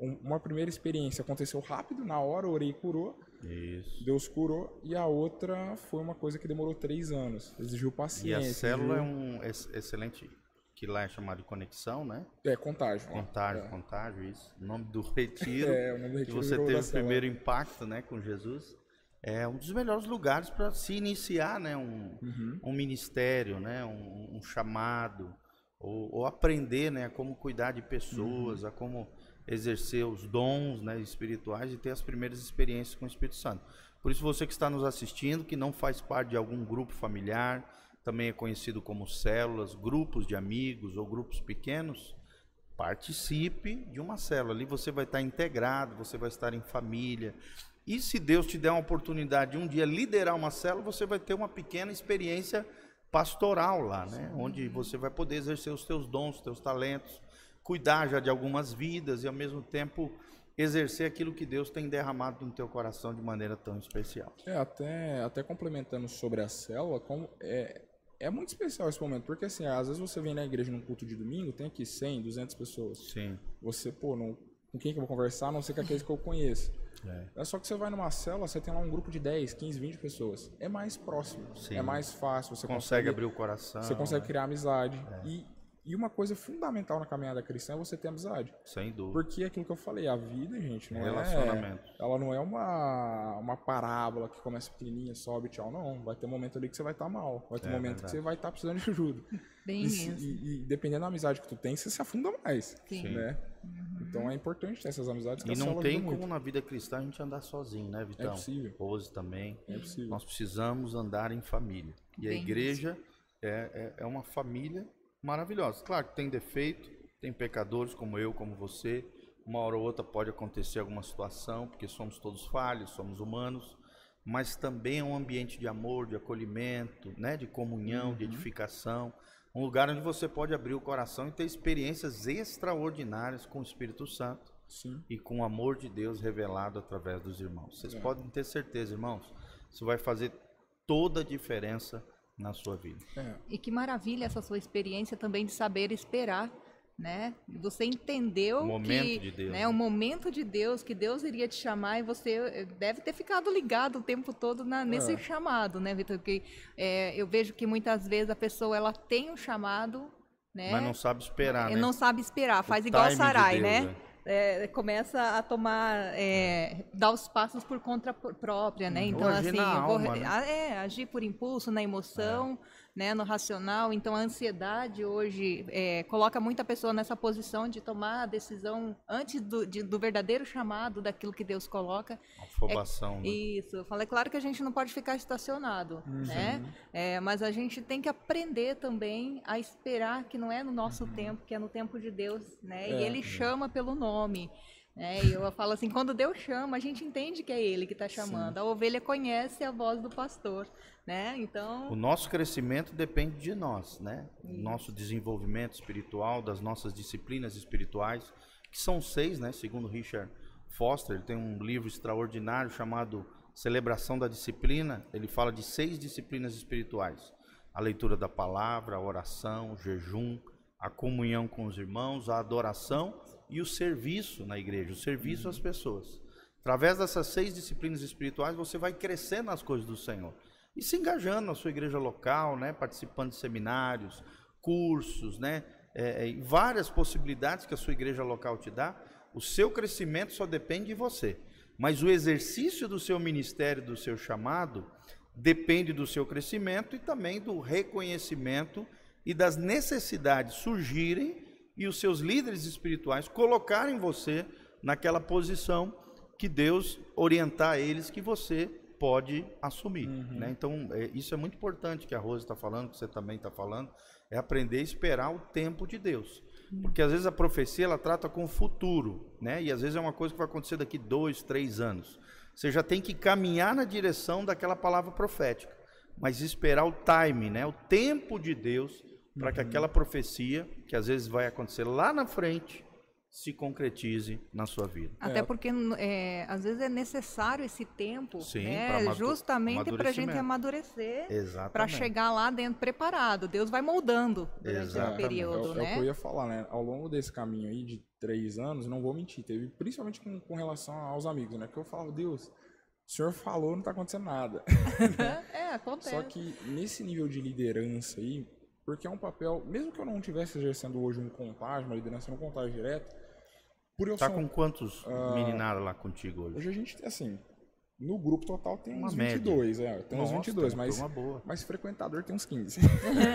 um- uma primeira experiência, aconteceu rápido, na hora, eu orei e curou,
Isso.
Deus curou, e a outra foi uma coisa que demorou três anos, exigiu
E
paciência.
a célula é
exigiu-
um ex- excelente, que lá é chamado de conexão, né?
É, contágio.
Contágio,
É.
contágio, isso. O nome do retiro.
É, o nome do
que
retiro
você
virou
teve o primeiro impacto, né, com Jesus. É um dos melhores lugares para se iniciar, né, um,
Uhum.
um ministério, né, um, um chamado, ou, ou aprender, né, a como cuidar de pessoas,
Uhum.
a como exercer os dons, né, espirituais e ter as primeiras experiências com o Espírito Santo. Por isso você que está nos assistindo, que não faz parte de algum grupo familiar, também é conhecido como células, grupos de amigos ou grupos pequenos, participe de uma célula. Ali você vai estar integrado, você vai estar em família. E se Deus te der uma oportunidade de um dia liderar uma célula, você vai ter uma pequena experiência pastoral lá, né? Onde você vai poder exercer os teus dons, os teus talentos, cuidar já de algumas vidas e ao mesmo tempo exercer aquilo que Deus tem derramado no teu coração de maneira tão especial.
É, até, até complementando sobre a célula, como é, é muito especial esse momento, porque assim, às vezes você vem na igreja num culto de domingo, tem aqui 100, 200 pessoas.
Sim.
Você, pô, não, com quem que eu vou conversar, a não sei com aqueles que eu conheço. É. é. só que você vai numa célula, você tem lá um grupo de 10, 15, 20 pessoas. É mais próximo. Sim. É mais fácil. Você consegue,
consegue abrir o coração.
Você consegue criar amizade. É. E e uma coisa fundamental na caminhada cristã é você ter amizade.
Sem dúvida.
Porque é aquilo que eu falei, a vida, gente, não
Relacionamento.
é. Ela não é uma, uma parábola que começa pequenininha, sobe, tchau. Não. Vai ter um momento ali que você vai estar tá mal. Vai ter é, um momento verdade. que você vai estar tá precisando de ajuda.
Bem
e,
isso.
E, e, dependendo da amizade que tu tem, você se afunda mais. Sim. Né? Uhum. Então é importante ter essas amizades que
E não tem como na vida cristã a gente andar sozinho, né, Vitão?
É possível.
Rose também.
É possível.
Nós precisamos andar em família. E Bem a igreja é, é, é uma família maravilhosa. Claro que tem defeito, tem pecadores como eu, como você. Uma hora ou outra pode acontecer alguma situação, porque somos todos falhos, somos humanos. Mas também é um ambiente de amor, de acolhimento, né, de comunhão, uhum. de edificação. Um lugar onde você pode abrir o coração e ter experiências extraordinárias com o Espírito Santo
Sim.
e com o amor de Deus revelado através dos irmãos. Vocês é. podem ter certeza, irmãos, isso vai fazer toda a diferença na sua vida.
É. E que maravilha essa sua experiência também de saber esperar, né? Você entendeu
o momento que, de Deus,
né, o momento de Deus que Deus iria te chamar e você eh, deve ter ficado ligado o tempo todo na, nesse é. chamado, né, Vitor? Porque é, eu vejo que muitas vezes a pessoa ela tem um chamado, né?
Mas não sabe esperar, né?
Não sabe esperar, faz o igual Sarai, de né? É começa a tomar, é, dar os passos por conta própria, né? Então, assim,
eu vou
alma, né? é, agir por impulso, na emoção. É né, no racional. Então, a ansiedade hoje é, coloca muita pessoa nessa posição de tomar a decisão antes do, de, do verdadeiro chamado daquilo que Deus coloca.
Afobação.
É,
né?
Isso. Eu falei, claro que a gente não pode ficar estacionado, uhum. né? É, mas a gente tem que aprender também a esperar que não é no nosso uhum. tempo, que é no tempo de Deus, né? e é, Ele é. chama pelo nome. É, e eu falo assim, quando Deus chama, a gente entende que é Ele que está chamando. Sim. A ovelha conhece a voz do pastor, né? Então...
O nosso crescimento depende de nós, né? Isso. Nosso desenvolvimento espiritual, das nossas disciplinas espirituais, que são seis, né? Segundo Richard Foster, ele tem um livro extraordinário chamado Celebração da Disciplina. Ele fala de seis disciplinas espirituais. A leitura da palavra, a oração, o jejum, a comunhão com os irmãos, a adoração e o serviço na igreja, o serviço uhum. às pessoas. Através dessas seis disciplinas espirituais, você vai crescendo nas coisas do Senhor. E se engajando na sua igreja local, né? participando de seminários, cursos, né? É, é, várias possibilidades que a sua igreja local te dá. O seu crescimento só depende de você. Mas o exercício do seu ministério, do seu chamado, depende do seu crescimento e também do reconhecimento e das necessidades surgirem e os seus líderes espirituais colocarem você naquela posição que Deus orientar eles que você pode assumir. Uhum. Né? Então, é, isso é muito importante que a Rosa está falando, que você também está falando, é aprender a esperar o tempo de Deus. Uhum. Porque às vezes a profecia ela trata com o futuro, né? e às vezes é uma coisa que vai acontecer daqui dois, três anos. Você já tem que caminhar na direção daquela palavra profética, mas esperar o time, né? o tempo de Deus para que uhum. aquela profecia, que às vezes vai acontecer lá na frente, se concretize na sua vida.
Até é. porque é, às vezes é necessário esse tempo, Sim, né? justamente para a gente amadurecer, para chegar lá dentro preparado. Deus vai moldando durante esse período,
é,
né?
É o que eu ia falar, né? Ao longo desse caminho aí de três anos, não vou mentir, teve principalmente com, com relação aos amigos, né? Que eu falava, Deus, o senhor falou, não está acontecendo nada.
é, acontece.
Só que nesse nível de liderança aí, porque é um papel, mesmo que eu não estivesse exercendo hoje um contágio, uma liderança no contágio direto,
por eu tá com quantos uh, meninados lá contigo hoje?
Hoje a gente, assim, no grupo total tem uns uma 22, média. é, tem Nossa, uns 22, mas, mas frequentador tem uns 15.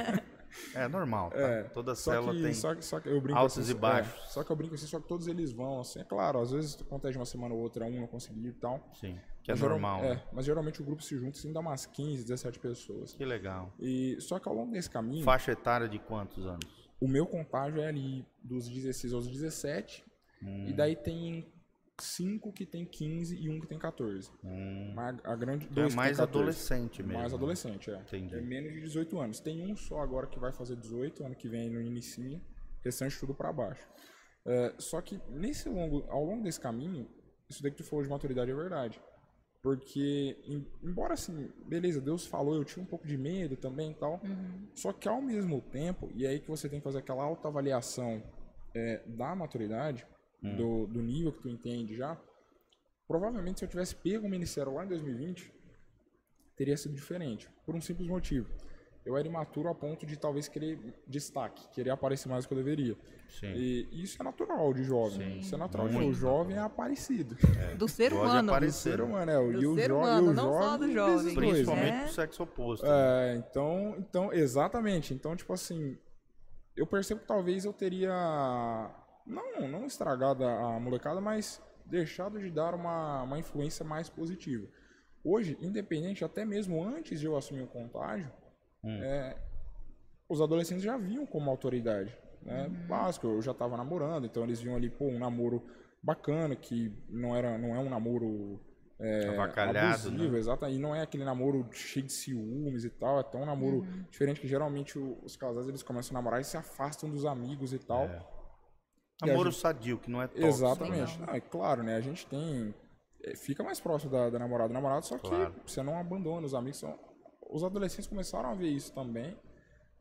é normal, tá? É, Toda célula
que,
tem
só que, só que eu brinco
altos
assim,
e baixos.
É, só que eu brinco assim, só que todos eles vão, assim, é claro, às vezes acontece uma semana ou outra, um não conseguir e tal.
Sim. Que é normal.
Geral, é, mas geralmente o grupo se junta assim, dá umas 15, 17 pessoas.
Que legal.
E, só que ao longo desse caminho.
Faixa etária de quantos anos?
O meu contágio é ali dos 16 aos 17. Hum. E daí tem cinco que tem 15 e um que tem 14.
Hum.
Mas a grande,
então é mais adolescente mesmo.
Mais adolescente, é.
Entendi.
É menos de 18 anos. Tem um só agora que vai fazer 18, ano que vem no inicia. Restante tudo para baixo. É, só que nesse longo, ao longo desse caminho, isso daí que tu falou de maturidade é verdade. Porque, em- embora assim, beleza, Deus falou, eu tinha um pouco de medo também e tal. Só que ao mesmo tempo, e é aí que você tem que fazer aquela autoavaliação é, da maturidade, do, do nível que tu entende já, provavelmente se eu tivesse pego o ministério lá em 2020, teria sido diferente. Por um simples motivo. Eu era imaturo a ponto de talvez querer destaque, querer aparecer mais do que eu deveria.
Sim.
E isso é natural de jovem.
Sim,
isso é natural.
muito
O jovem é aparecido.
Do ser
Pode
humano.
O
aparecer.
ser humano é.
Do
E o,
ser
jo
humano,
o
não só do jovem.
Principalmente
né?
pro sexo oposto.
É, então, então, exatamente. Então, tipo assim, eu percebo que talvez eu teria não, não estragado a a molecada, mas deixado de dar uma, uma influência mais positiva. Hoje, independente, até mesmo antes de eu assumir o contágio, é, os adolescentes já viam como autoridade. Né? Básico, eu já estava namorando, então eles viam ali, pô, um namoro bacana, que não, era, não é um namoro é,
Avacalhado,
abusivo,
né?
exato, e não é aquele namoro cheio de ciúmes e tal, é até um namoro diferente que geralmente os casais eles começam a namorar e se afastam dos amigos e tal. E a
Namoro
gente-
sadio, que não é tóxico.
Exatamente.
né?
Não, é claro, né? A gente tem. é, Fica mais próximo da, da namorada do namorado, só que
Claro.
você não abandona os amigos. São... Os adolescentes começaram a ver isso também.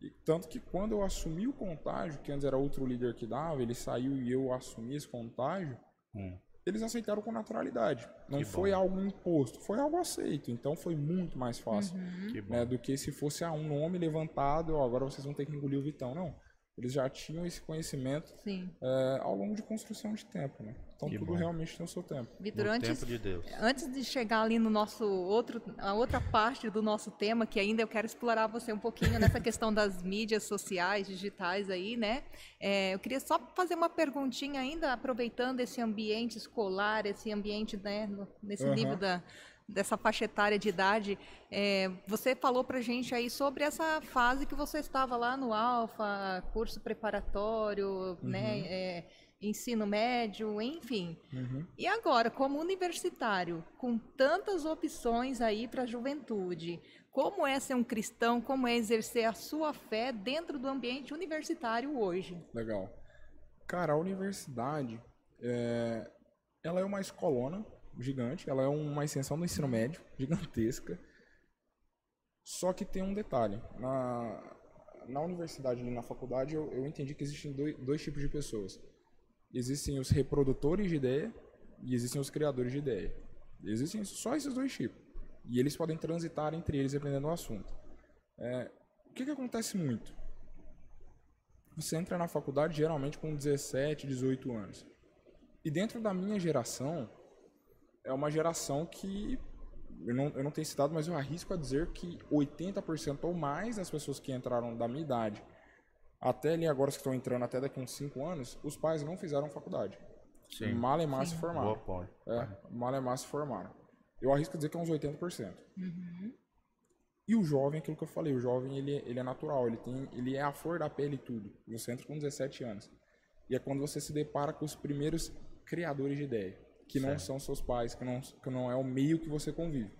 E tanto que quando eu assumi o contágio, que antes era outro líder que dava, ele saiu e eu assumi esse contágio,
Hum.
eles aceitaram com naturalidade. Não
Que
foi
bom.
algo imposto, foi algo aceito. Então foi muito mais fácil
Que bom.
né, do que se fosse ah, um nome levantado, ó, agora vocês vão ter que engolir o Vitão. Não. Eles já tinham esse conhecimento
Sim.
é, ao longo de construção de tempo, né? Então
Que
tudo
bom.
realmente tem o seu tempo.
Vitor, antes,
tempo de Deus.
antes de chegar ali no nosso outro, a outra parte do nosso tema, que ainda eu quero explorar você um pouquinho nessa questão das mídias sociais, digitais aí, né? É, eu queria só fazer uma perguntinha ainda, aproveitando esse ambiente escolar, esse ambiente, né, no- nesse
Aham.
nível da, dessa faixa etária de idade. É, você falou pra gente aí sobre essa fase que você estava lá no Alfa, curso preparatório, né? é, ensino médio, enfim.
Uhum.
E agora, como universitário, com tantas opções aí para a juventude, como é ser um cristão, como é exercer a sua fé dentro do ambiente universitário hoje?
Legal. Cara, a universidade, é, ela é uma escolona gigante, ela é uma extensão do ensino médio, gigantesca. Só que tem um detalhe. Na, na universidade e na faculdade, eu, eu entendi que existem dois, dois tipos de pessoas. Existem os reprodutores de ideia e existem os criadores de ideia. Existem só esses dois tipos. E eles podem transitar entre eles dependendo do assunto. É, o que, que acontece muito? Você entra na faculdade geralmente com 17, 18 anos. E dentro da minha geração, é uma geração que. Eu não, eu não tenho citado, mas eu arrisco a dizer que 80% ou mais das pessoas que entraram da minha idade, até ali agora que estão entrando até daqui uns 5 anos, os pais não fizeram faculdade.
Sim.
Malemar se formaram.
Boa.
É, Malemar se formaram. Eu arrisco dizer que é uns 80%. E o jovem, aquilo que eu falei, o jovem ele, é- ele é natural, ele, tem, ele é a flor da pele e tudo. Você entra com 17 anos. E é quando você se depara com os primeiros criadores de ideia, que não
Certo.
são seus pais, que não, que não é o meio que você convive.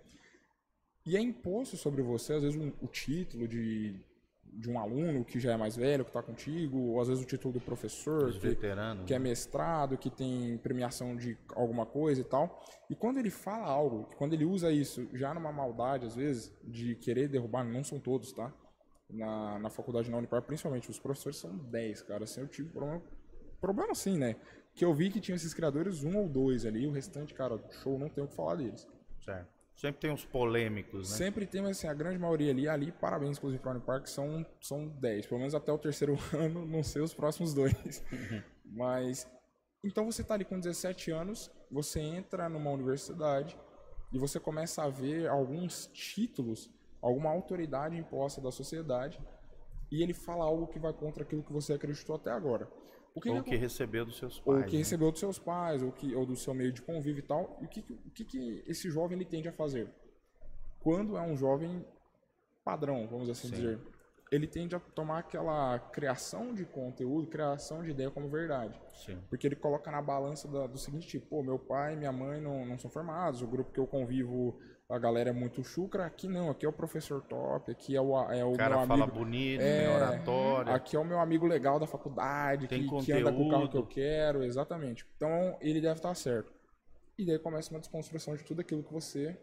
E é imposto sobre você, às vezes, um- o título de, de um aluno que já é mais velho, que está contigo, ou às vezes o título do professor, que, que é mestrado, que tem premiação de alguma coisa e tal. E quando ele fala algo, quando ele usa isso já numa maldade, às vezes, de querer derrubar, não são todos, tá? Na, na faculdade na Unipar, principalmente, os professores são 10, cara. Assim, eu tive problema. Problema sim, né? Que eu vi que tinha esses criadores, um ou dois ali, o restante, cara, show, não tenho o que falar deles.
Certo. Sempre tem uns polêmicos, né?
Sempre tem, mas assim, a grande maioria ali, ali, parabéns, inclusive, para Unipar, que são, são 10, pelo menos até o terceiro ano, não sei os próximos dois. mas, então você tá ali com 17 anos, você entra numa universidade e você começa a ver alguns títulos, alguma autoridade imposta da sociedade, e ele fala algo que vai contra aquilo que você acreditou até agora. O que
Ou
que
que recebeu dos seus
ou
pais.
que
né?
recebeu dos seus pais, ou, que, ou do seu meio de convívio e tal. E o que, que- o que, que esse jovem ele tende a fazer? Quando é um jovem padrão, vamos assim
Sim.
dizer, ele tende a tomar aquela criação de conteúdo, criação de ideia como verdade.
Sim.
Porque ele coloca na balança da- do seguinte tipo, pô, meu pai e minha mãe não, não são formados, o grupo que eu convivo, a galera é muito chucra, aqui não, aqui é o professor top, aqui é o, é o
O cara
meu
fala
amigo
bonito,
É.
história.
Aqui é o meu amigo legal da faculdade,
Tem
que, que anda com o carro que eu
conteúdo.
quero, exatamente. Então ele deve estar certo. E daí começa uma desconstrução de tudo aquilo que você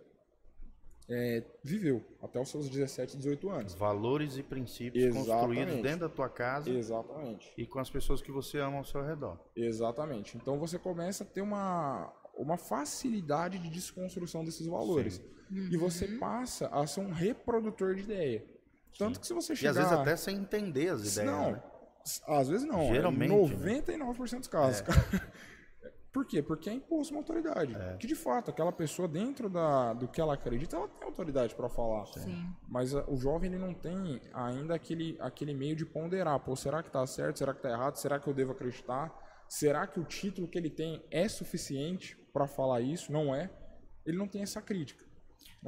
é, viveu até os seus 17, 18 anos.
Valores e princípios
Exatamente.
construídos dentro da tua casa
Exatamente.
e com as pessoas que você ama ao seu redor.
Exatamente. Então você começa a ter uma, uma facilidade de desconstrução desses valores. E você passa a ser um reprodutor de ideia. Tanto que se você
E
chegar...
às vezes até sem entender as ideias.
Não,
né?
às vezes não.
Geralmente,
Geralmente. 99% dos casos. Por quê? Porque é imposto uma autoridade.
É.
Que de fato, aquela pessoa, dentro da, do que ela acredita, ela tem autoridade para falar.
Sim.
Mas a- o jovem ele não tem ainda aquele, aquele meio de ponderar. Pô, será que tá certo? Será que tá errado? Será que eu devo acreditar? Será que o título que ele tem é suficiente para falar isso? Não é. Ele não tem essa crítica.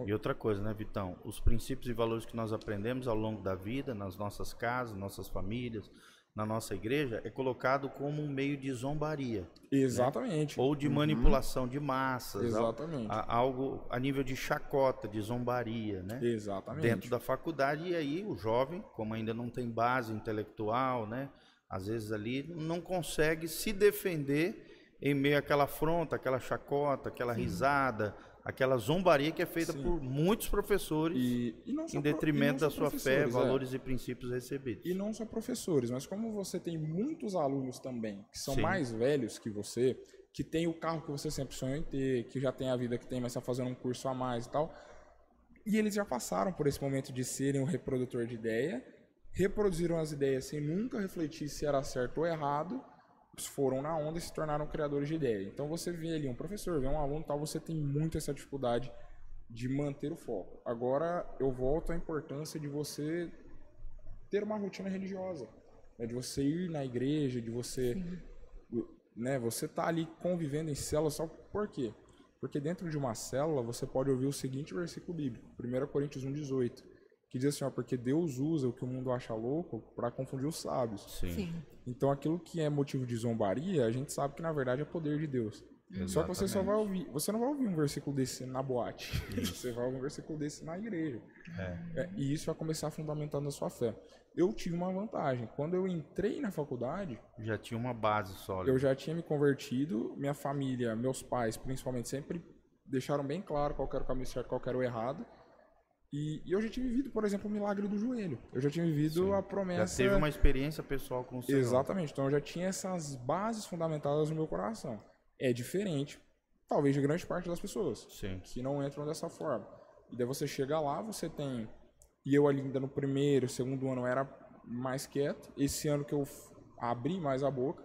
E outra coisa, né, Vitão? Os princípios e valores que nós aprendemos ao longo da vida, nas nossas casas, nossas famílias, na nossa igreja, é colocado como um meio de zombaria
Exatamente.
ou de manipulação de massas,
Exatamente.
a- algo a nível de chacota, de zombaria, né?
Exatamente.
Dentro da faculdade e aí o jovem, como ainda não tem base intelectual, né? Às vezes ali não consegue se defender em meio àquela afronta, aquela chacota, aquela risada, aquela zombaria que é feita
Sim.
por muitos professores
E, e
em
pro-
detrimento
não
da sua fé,
é.
valores e princípios recebidos.
E não só professores, mas como você tem muitos alunos também que são
Sim.
mais velhos que você, que tem o carro que você sempre sonhou em ter, que já tem a vida que tem, mas está fazendo um curso a mais e tal. E eles já passaram por esse momento de serem um reprodutor de ideia, reproduziram as ideias sem nunca refletir se era certo ou errado, foram na onda e se tornaram criadores de ideia. Então você vê ali um professor, vê um aluno tal, você tem muito essa dificuldade de manter o foco. Agora eu volto à importância de você ter uma rotina religiosa, né? de você ir na igreja, de você, né, você tá ali convivendo em célula, só por quê? Porque dentro de uma célula você pode ouvir o seguinte versículo bíblico, 1 Coríntios 1:18, que diz assim, ó, porque Deus usa o que o mundo acha louco para confundir os sábios.
Sim.
Sim.
Então aquilo que é motivo de zombaria, a gente sabe que na verdade é poder de Deus. Só que você só vai ouvir, você não vai ouvir um versículo desse na boate, você vai ouvir um versículo desse na igreja. É, e isso vai começar a fundamentar na sua fé. Eu tive uma vantagem. Quando eu entrei na faculdade,
Já tinha uma base sólida.
eu já tinha me convertido. Minha família, meus pais, principalmente, sempre deixaram bem claro qual era o caminho certo, qual era o errado. E, e eu já tinha vivido, por exemplo, o milagre do joelho. Eu já tinha vivido a
Já
promessa.
teve uma experiência pessoal com o Senhor.
Exatamente. Então eu já tinha essas bases fundamentadas no meu coração. É diferente, talvez, de grande parte das pessoas
Sim.
que não entram dessa forma. E daí você chega lá, você tem. E eu ali ainda no primeiro, segundo ano era mais quieto. Esse ano que eu abri mais a boca,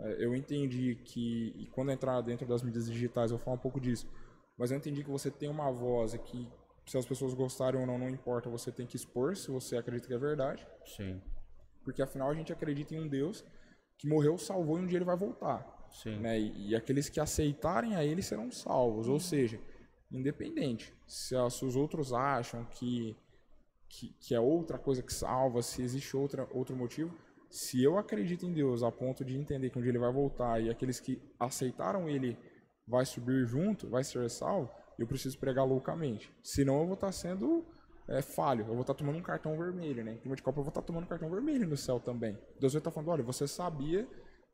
eh, eu entendi que. E quando entrar dentro das mídias digitais eu vou falar um pouco disso. Mas eu entendi que você tem uma voz e que se as pessoas gostarem ou não, não importa, você tem que expor se você acredita que é verdade.
Sim.
Porque afinal a gente acredita em um Deus que morreu, salvou e um dia ele vai voltar
Sim.
né? E, e aqueles que aceitarem a ele serão salvos. Ou seja, independente se, se os outros acham que, que, que é outra coisa que salva, se existe outra, outro motivo, se eu acredito em Deus a ponto de entender que um dia ele vai voltar e aqueles que aceitaram ele vai subir junto, vai ser salvo, eu preciso pregar loucamente. Senão eu vou estar sendo é, falho, eu vou estar tomando um cartão vermelho, né? Em clima de Copa eu vou estar tomando um cartão vermelho no céu também. Deus vai estar falando, olha, você sabia,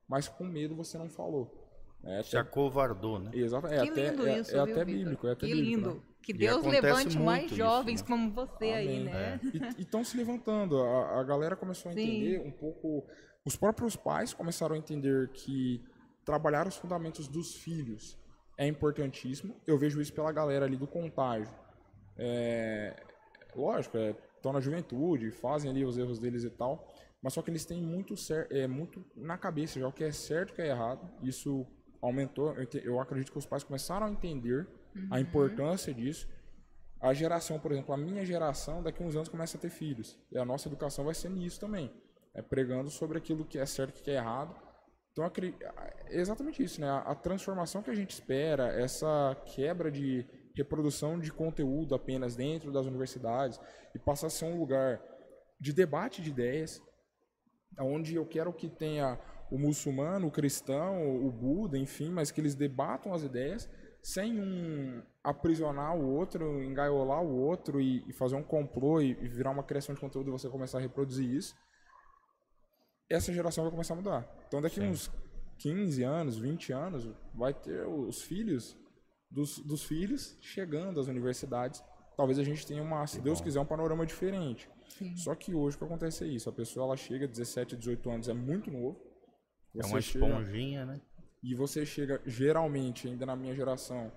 mas com medo você não falou. É
Se
até,
acovardou, né?
exato, é
que
até,
lindo
é,
isso,
é
viu,
até bíblico, é até
Que
bíblico,
lindo.
né?
Que Deus levante mais
isso,
jovens
né?
como você aí,
Amém.
né?
E estão se levantando. A, a galera começou a
Sim.
entender um pouco. Os próprios pais começaram a entender que trabalhar os fundamentos dos filhos é importantíssimo. Eu vejo isso pela galera ali do contágio. É, lógico, estão na juventude, fazem ali os erros deles e tal. Mas só que eles têm muito, é, muito na cabeça já o que é certo e o que é errado. Isso aumentou. Eu, ente- eu acredito que os pais começaram a entender a importância disso. A geração, por exemplo, a minha geração, daqui a uns anos começa a ter filhos. E a nossa educação vai ser nisso também. É pregando sobre aquilo que é certo e que é errado. Então, é exatamente isso, né? A transformação que a gente espera, essa quebra de reprodução de conteúdo apenas dentro das universidades e passar a ser um lugar de debate de ideias, onde eu quero que tenha o muçulmano, o cristão, o Buda, enfim, mas que eles debatam as ideias sem um aprisionar o outro, engaiolar o outro e, fazer um complô e virar uma criação de conteúdo e você começar a reproduzir isso. Essa geração vai começar a mudar. Então daqui
Sim.
uns 15 anos, 20 anos, vai ter os filhos dos, dos filhos chegando às universidades. Talvez a gente tenha uma, se Deus quiser, um panorama diferente.
Sim.
Só que hoje o que acontece é isso, a pessoa ela chega 17, 18 anos, é muito novo.
É uma
chega-
esponjinha, né?
e você chega, geralmente, ainda na minha geração,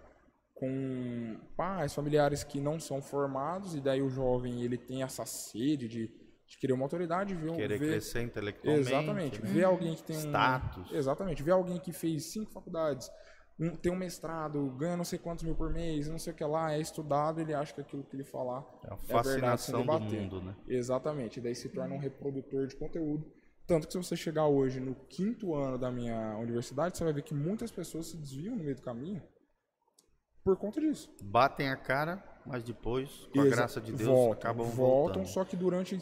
com pais, familiares que não são formados, e daí o jovem ele tem essa sede de, de querer uma autoridade, ver, um-
Querer
ver
crescer intelectualmente.
Exatamente.
né?
Ver alguém que tem um.
Status.
Exatamente. Ver alguém que fez cinco faculdades, um- tem um mestrado, ganha não sei quantos mil por mês, não sei o que lá, é estudado, ele acha que aquilo que ele falar
É a
é verdade
do mundo, né?
Exatamente. Daí se torna um reprodutor de conteúdo. Tanto que se você chegar hoje no quinto ano da minha universidade, você vai ver que muitas pessoas se desviam no meio do caminho por conta disso.
Batem a cara, mas depois, com a
Exa-
graça de Deus,
voltam,
acabam
voltam,
voltando.
só que durante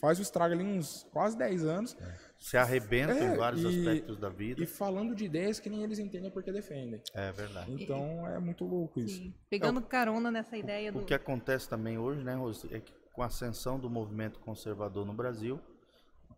faz o estrago ali uns quase 10 anos
Se arrebentam
É,
em vários
e-
aspectos da vida.
e falando de ideias que nem eles entendem porque defendem.
É verdade.
Então é muito louco isso.
Sim. Pegando carona nessa ideia do.
O que acontece também hoje, né, Rose, é que com a ascensão do movimento conservador no Brasil,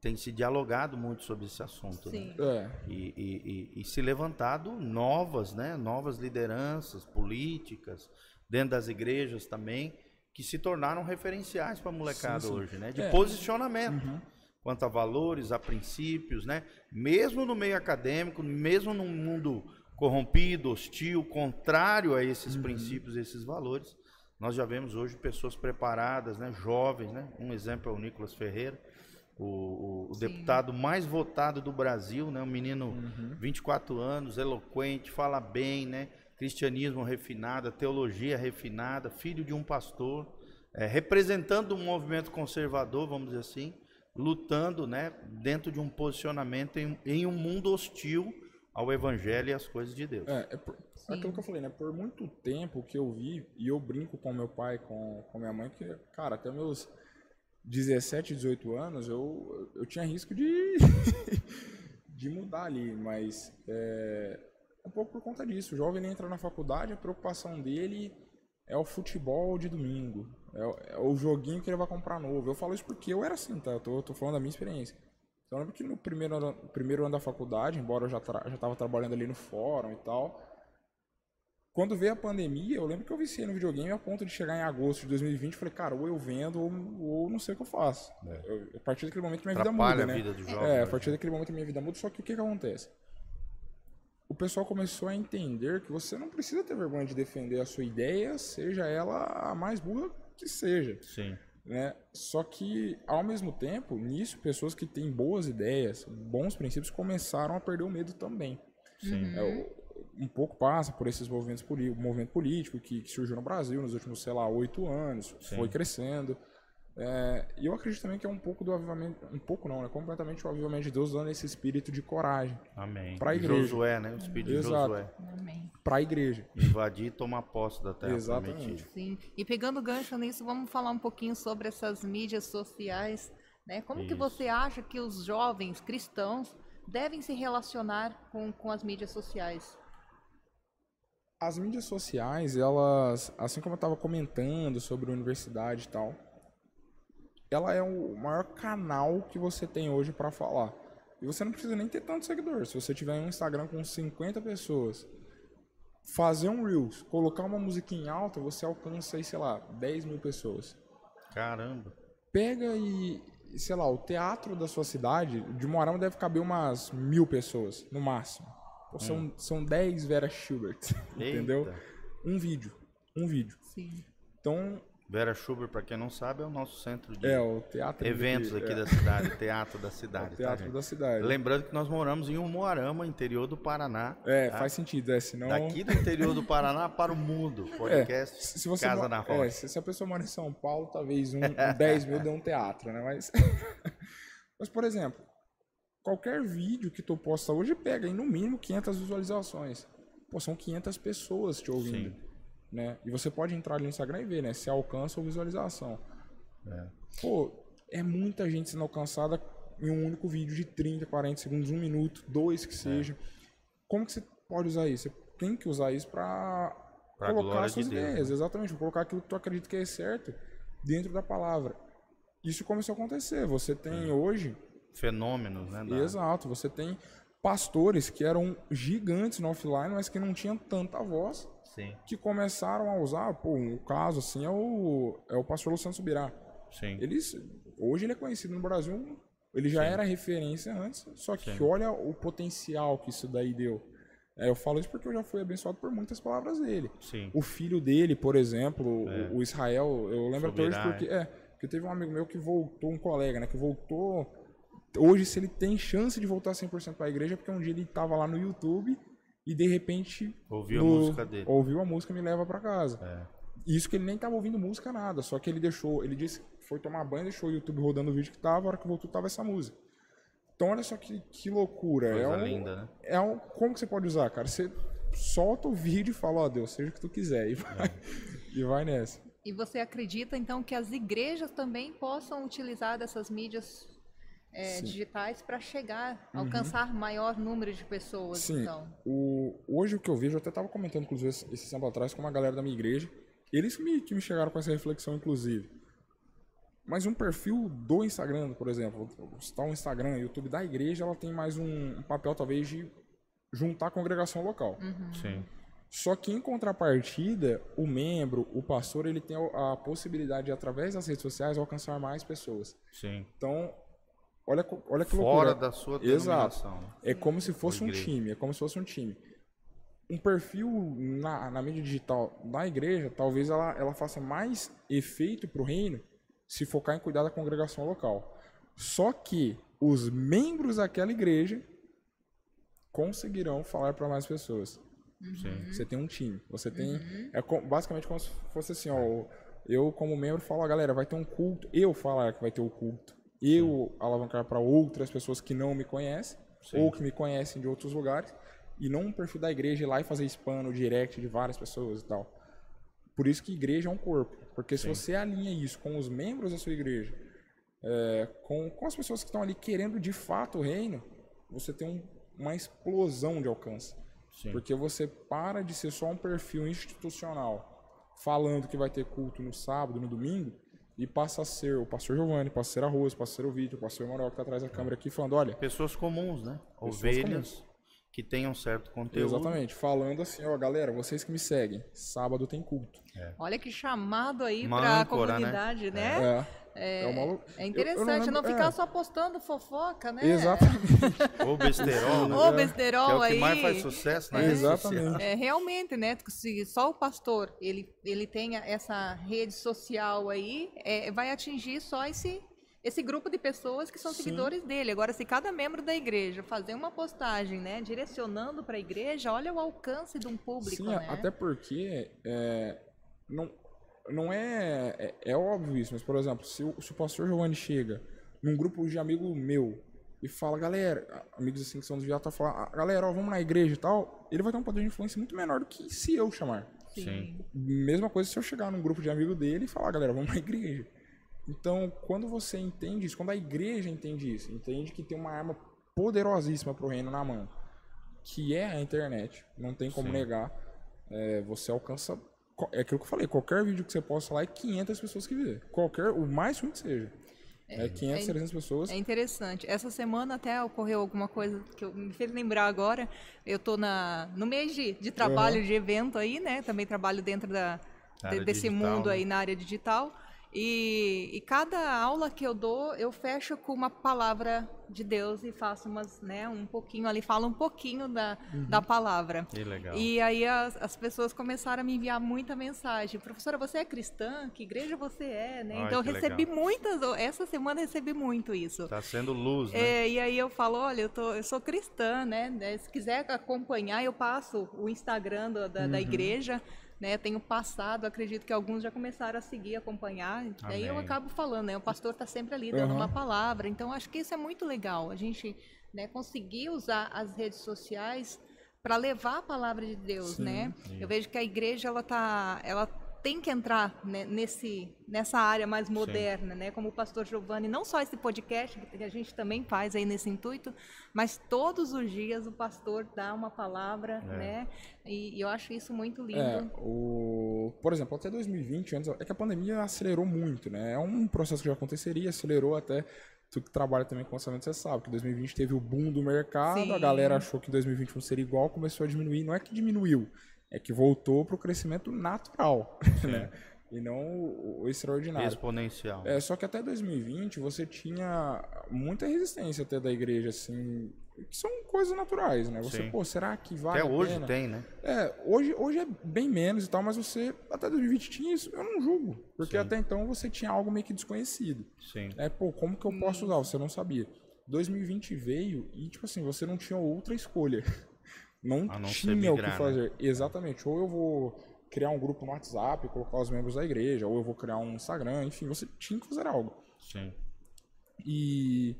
tem se dialogado muito sobre esse assunto. né?
Sim.
É,
E, e- e- e se levantado novas, né, novas lideranças políticas dentro das igrejas também, que se tornaram referenciais para a molecada
Sim, sim.
hoje, né, de
É.
posicionamento quanto a valores, a princípios, né, mesmo no meio acadêmico, mesmo num mundo corrompido, hostil, contrário a esses princípios, esses valores, nós já vemos hoje pessoas preparadas, né, jovens, né, um exemplo é o Nicolas Ferreira, o, o- deputado mais votado do Brasil, né? Um menino 24 anos, eloquente, fala bem, né? Cristianismo refinado, teologia refinada, filho de um pastor, é, representando um movimento conservador, vamos dizer assim, lutando, né? Dentro de um posicionamento em, em um mundo hostil ao evangelho e às coisas de Deus.
é, é por-
Sim.
aquilo que eu falei, né? Por muito tempo que eu vi, e eu brinco com meu pai, com, com minha mãe, que, cara, até meus 17, 18 anos, eu, eu tinha risco de, de mudar ali, mas é um pouco por conta disso. O jovem entra na faculdade, a preocupação dele é o futebol de domingo, é, o- é o joguinho que ele vai comprar novo. Eu falo isso porque eu era assim, tá? Eu tô, eu tô falando da minha experiência. Então, eu lembro que no primeiro ano, primeiro ano da faculdade, embora eu já, tra já tava trabalhando ali no fórum e tal, quando veio a pandemia, eu lembro que eu viciei no videogame a ponto de chegar em agosto de 2020 e falei, cara, ou eu vendo ou, ou não sei o que eu faço. Eu- a partir daquele momento minha vida
Atrapalha
muda,
a
né?
vida do jovem.
É, a
hoje,
partir
né?
daquele momento minha vida muda, só que o que, que acontece? O pessoal começou a entender que você não precisa ter vergonha de defender a sua ideia, seja ela a mais burra que seja
Sim.
né? Só que, ao mesmo tempo, nisso, pessoas que têm boas ideias, bons princípios, começaram a perder o medo também.
Sim.
É, um pouco passa por esses movimentos políticos, o movimento político que, que surgiu no Brasil nos últimos, sei lá, oito anos,
Sim.
foi crescendo. É, e eu acredito também que é um pouco do avivamento, um pouco não, né? Completamente o avivamento de Deus dando esse espírito de coragem
Amém.
Pra
E
igreja.
Josué, né? O espírito
Exato.
de Josué.
Amém.
para a igreja.
Invadir e tomar posse da terra
Exatamente.
prometida.
Sim. E pegando gancho nisso, vamos falar um pouquinho sobre essas mídias sociais. Né? Como que
Isso.
você acha que os jovens cristãos devem se relacionar com, com as mídias sociais?
As mídias sociais, elas, assim como eu estava comentando sobre a universidade e tal, ela é o maior canal que você tem hoje para falar. E você não precisa nem ter tanto seguidor. Se você tiver um Instagram com 50 pessoas, fazer um Reels, colocar uma musiquinha em alta, você alcança aí, sei lá, 10 mil pessoas.
Caramba.
Pega e, sei lá, o teatro da sua cidade, de Moarama deve caber umas mil pessoas, no máximo. Pô, são, são 10 Vera Schubert, entendeu? Um vídeo. Um vídeo.
Sim.
Então,
Vera Schubert, para quem não sabe, é o nosso centro de
é, o teatro
eventos aqui
é,
da cidade, teatro da
é
cidade.
o teatro
tá,
da cidade.
Lembrando que nós moramos em Umuarama, interior do Paraná.
É,
tá?
faz sentido, é, senão...
Daqui do interior do Paraná para o mundo. Podcast
É, se você
Casa na
é,
Rocha.
se, se a pessoa mora em São Paulo, talvez um, um 10 mil dê um teatro, né? Mas, mas, por exemplo, qualquer vídeo que tu posta hoje pega em no mínimo 500 visualizações. Pô, são 500 pessoas te ouvindo.
Sim.
Né? E você pode entrar ali no Instagram e ver, né? Se alcança ou visualização.
É.
Pô, é muita gente sendo alcançada em um único vídeo de 30, 40 segundos, um minuto, dois
É.
que seja. Como que você pode usar isso? Você tem que usar isso para
Pra
colocar suas
de Deus,
ideias,
né?
exatamente, colocar aquilo que tu acredita que é certo dentro da palavra. Isso começou a acontecer. Você tem hoje
fenômenos, né? da-
Exato, você tem pastores que eram gigantes no offline, mas que não tinham tanta voz,
Sim,
que começaram a usar, pô, um caso assim é o, é o pastor Luciano Subirá.
sim.
Eles, hoje ele é conhecido no Brasil, ele já era referência antes, só que olha o potencial que isso daí deu. É, eu falo isso porque eu já fui abençoado por muitas palavras dele.
Sim.
O filho dele, por exemplo, o- o Israel, eu lembro até hoje
Subirá,
porque, é, porque teve um amigo meu que voltou, um colega, né, que voltou. Hoje, se ele tem chance de voltar 100% para a igreja, é porque um dia ele estava lá no YouTube e de repente
Ouviu a
no-
música dele.
ouviu a música Me Leva para Casa.
É.
Isso que ele nem tava ouvindo música nada, só que ele deixou, ele disse que foi tomar banho, deixou o YouTube rodando o vídeo que tava, a hora que voltou tava essa música. Então olha só que, que loucura.
Coisa
é um,
linda, né?
É um, como que você pode usar, cara? Você solta o vídeo e fala, ó Deus, seja o que tu quiser e
É.
vai, e vai nessa.
E você acredita, então, que as igrejas também possam utilizar dessas mídias é.
Uhum.
digitais para chegar, alcançar maior número de pessoas,
Sim,
então?
o, hoje o que eu vejo, eu até tava comentando, inclusive, esse, esse tempo atrás com uma galera da minha igreja, eles que me, que me chegaram com essa reflexão, inclusive. Mas um perfil do Instagram, por exemplo, está um Instagram, YouTube da igreja, ela tem mais um, um papel, talvez, de juntar a congregação local.
Sim.
Só que em contrapartida, o membro, o pastor, ele tem a possibilidade de, através das redes sociais, alcançar mais pessoas.
Sim.
Então, olha, olha que
Fora
loucura.
da sua
Exato.
denominação.
É como se fosse um time, é como se fosse um time. Um perfil na, na mídia digital da igreja, talvez ela, ela faça mais efeito para o reino se focar em cuidar da congregação local. Só que os membros daquela igreja conseguirão falar para mais pessoas.
Sim.
Você tem um time, você tem é co- basicamente como se fosse assim, ó, eu como membro falo, galera, vai ter um culto, eu falar que vai ter o culto, eu alavancar para outras pessoas que não me conhecem ou que me conhecem de outros lugares e não um perfil da igreja ir lá e fazer spam no direct de várias pessoas e tal. Por isso que igreja é um corpo, porque se você alinha isso com os membros da sua igreja, é, com, com as pessoas que estão ali querendo de fato o reino, você tem um- uma explosão de alcance.
Sim.
Porque você para de ser só um perfil institucional falando que vai ter culto no sábado, no domingo, e passa a ser o pastor Giovanni, passa a ser a Rose, passa a ser o Vítor, passa a ser o Manuel que tá atrás da câmera aqui falando, olha,
Pessoas comuns, né?
Pessoas
Ovelhas que tenham certo conteúdo.
exatamente, falando assim, ó, galera, vocês que me seguem, sábado tem culto.
Olha que chamado aí para a
né?
comunidade, né?
É, é, uma lou-
É
eu- eu
interessante não,
lembro-
ficar
é,
só postando fofoca, né?
Exatamente.
Ou besterol, né?
Ô,
Que é
besterol
o que
aí.
mais faz sucesso na rede
Exatamente.
É, realmente, né? Se só o pastor ele, ele tenha essa rede social aí, é, vai atingir só esse, esse grupo de pessoas que são
Sim.
seguidores dele. Agora, se cada membro da igreja fazer uma postagem, né, direcionando para a igreja, olha o alcance de um público,
Sim,
né?
até porque é, não, não é, é. é óbvio isso, mas, por exemplo, se o, se o pastor Giovanni chega num grupo de amigo meu e fala, galera, amigos assim que são desviados, tá falando, "Ah, galera, ó, vamos na igreja e tal, ele vai ter um poder de influência muito menor do que se eu chamar.
Sim.
Mesma coisa se eu chegar num grupo de amigo dele e falar, galera, vamos na igreja. Então, quando você entende isso, quando a igreja entende isso, entende que tem uma arma poderosíssima pro reino na mão, que é a internet, não tem como
Sim.
negar, é, você alcança. É aquilo que eu falei, qualquer vídeo que você posta lá é 500 pessoas que vê. Qualquer, o mais ruim que seja. É, 500,
é-
300 pessoas.
É interessante. Essa semana até ocorreu alguma coisa que eu me fez lembrar agora. Eu estou na no mês de, de trabalho de evento aí, né? Também trabalho dentro da de- desse
digital,
mundo
né?
aí na área digital. E, e cada aula que eu dou, eu fecho com uma palavra de Deus e faço umas, né, um pouquinho ali, falo um pouquinho da,
Uhum.
da palavra.
Que legal.
E aí as, as pessoas começaram a me enviar muita mensagem. Professora, você é cristã? Que igreja você é? Né?
Ai,
então eu recebi
legal.
muitas, essa semana recebi muito isso.
Tá sendo luz, né?
É, e aí eu falo, olha, eu, tô, eu sou cristã, né? né, Se quiser acompanhar, eu passo o Instagram da, da
Uhum.
igreja, né? Tenho passado, acredito que alguns já começaram a seguir, acompanhar. E aí eu
Amém.
acabo falando, né? O pastor está sempre ali dando
Aham.
uma palavra. Então acho que isso é muito legal. A gente né, conseguir usar as redes sociais para levar a palavra de Deus,
Sim,
né? Eu vejo que a igreja ela tá, ela tem que entrar né, nesse nessa área mais moderna, né? Como o pastor Giovanni, não só esse podcast que a gente também faz aí nesse intuito, mas todos os dias o pastor dá uma palavra, né? E, e eu acho isso muito lindo.
É, o, por exemplo, até 2020, antes, é que a pandemia acelerou muito, né? É um processo que já aconteceria, acelerou até. tu que trabalha também com orçamento, você sabe que 2020 teve o boom do mercado,
Sim.
a galera achou que 2021 seria igual, começou a diminuir. Não é que diminuiu, é que voltou para o crescimento natural, né? E não o, o extraordinário.
Exponencial.
É, só que até 2020 você tinha muita resistência até da igreja, assim, que são coisas naturais, né? Você,
Sim.
pô, será que vale
Até
a
hoje
pena?
tem, né?
É, hoje, hoje é bem menos e tal, mas você, até 2020 tinha isso, eu não julgo. Porque
Sim.
até então você tinha algo meio que desconhecido.
Sim.
É, pô, como que eu posso usar? Você não sabia. 2020 veio e, tipo assim, você não tinha outra escolha. Não,
não
tinha o que
né?
fazer. Exatamente. Ou eu vou criar um grupo no WhatsApp, colocar os membros da igreja, ou eu vou criar um Instagram, enfim, você tinha que fazer algo.
Sim.
E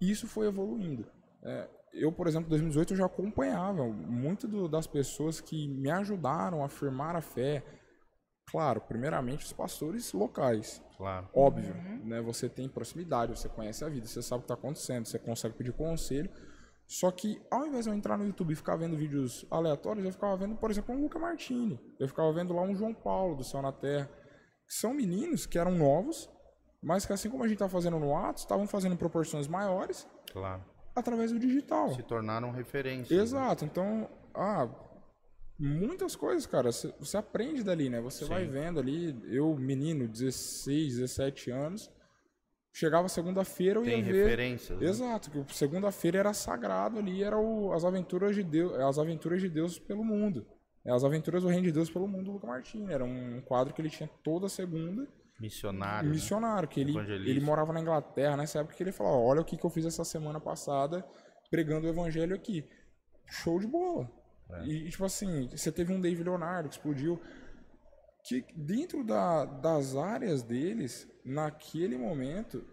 isso foi evoluindo. É, eu, por exemplo, em 2018 eu já acompanhava muito do- das pessoas que me ajudaram a firmar a fé. Claro, primeiramente os pastores locais.
Claro.
Óbvio, né? Você tem proximidade, você conhece a vida, você sabe o que está acontecendo, você consegue pedir conselho. Só que ao invés de eu entrar no YouTube e ficar vendo vídeos aleatórios, eu ficava vendo, por exemplo, um Luca Martini. Eu ficava vendo lá um João Paulo do Céu na Terra. Que são meninos que eram novos, mas que assim como a gente está fazendo no Atos, estavam fazendo em proporções maiores
Claro.
através do digital.
Se tornaram referência. né?
Exato. Então, ah, muitas coisas, cara, você aprende dali, né? Você vai
Sim.
vendo ali, eu, menino, 16, 17 anos, chegava segunda-feira, eu
Tem
ia ver.
referências. né?
Exato, que segunda-feira era sagrado ali, era o, as aventuras de Deus, as aventuras de Deus pelo mundo. É, As aventuras do Reino de Deus pelo mundo do Luca Martini. Era um quadro que ele tinha toda segunda
Missionário. né?
missionário, que ele, ele morava na Inglaterra nessa época que ele falava, olha o que, que eu fiz essa semana passada pregando o evangelho aqui. Show de bola.
É.
E, tipo assim, você teve um David Leonardo que explodiu. Que dentro da, das áreas deles, naquele momento,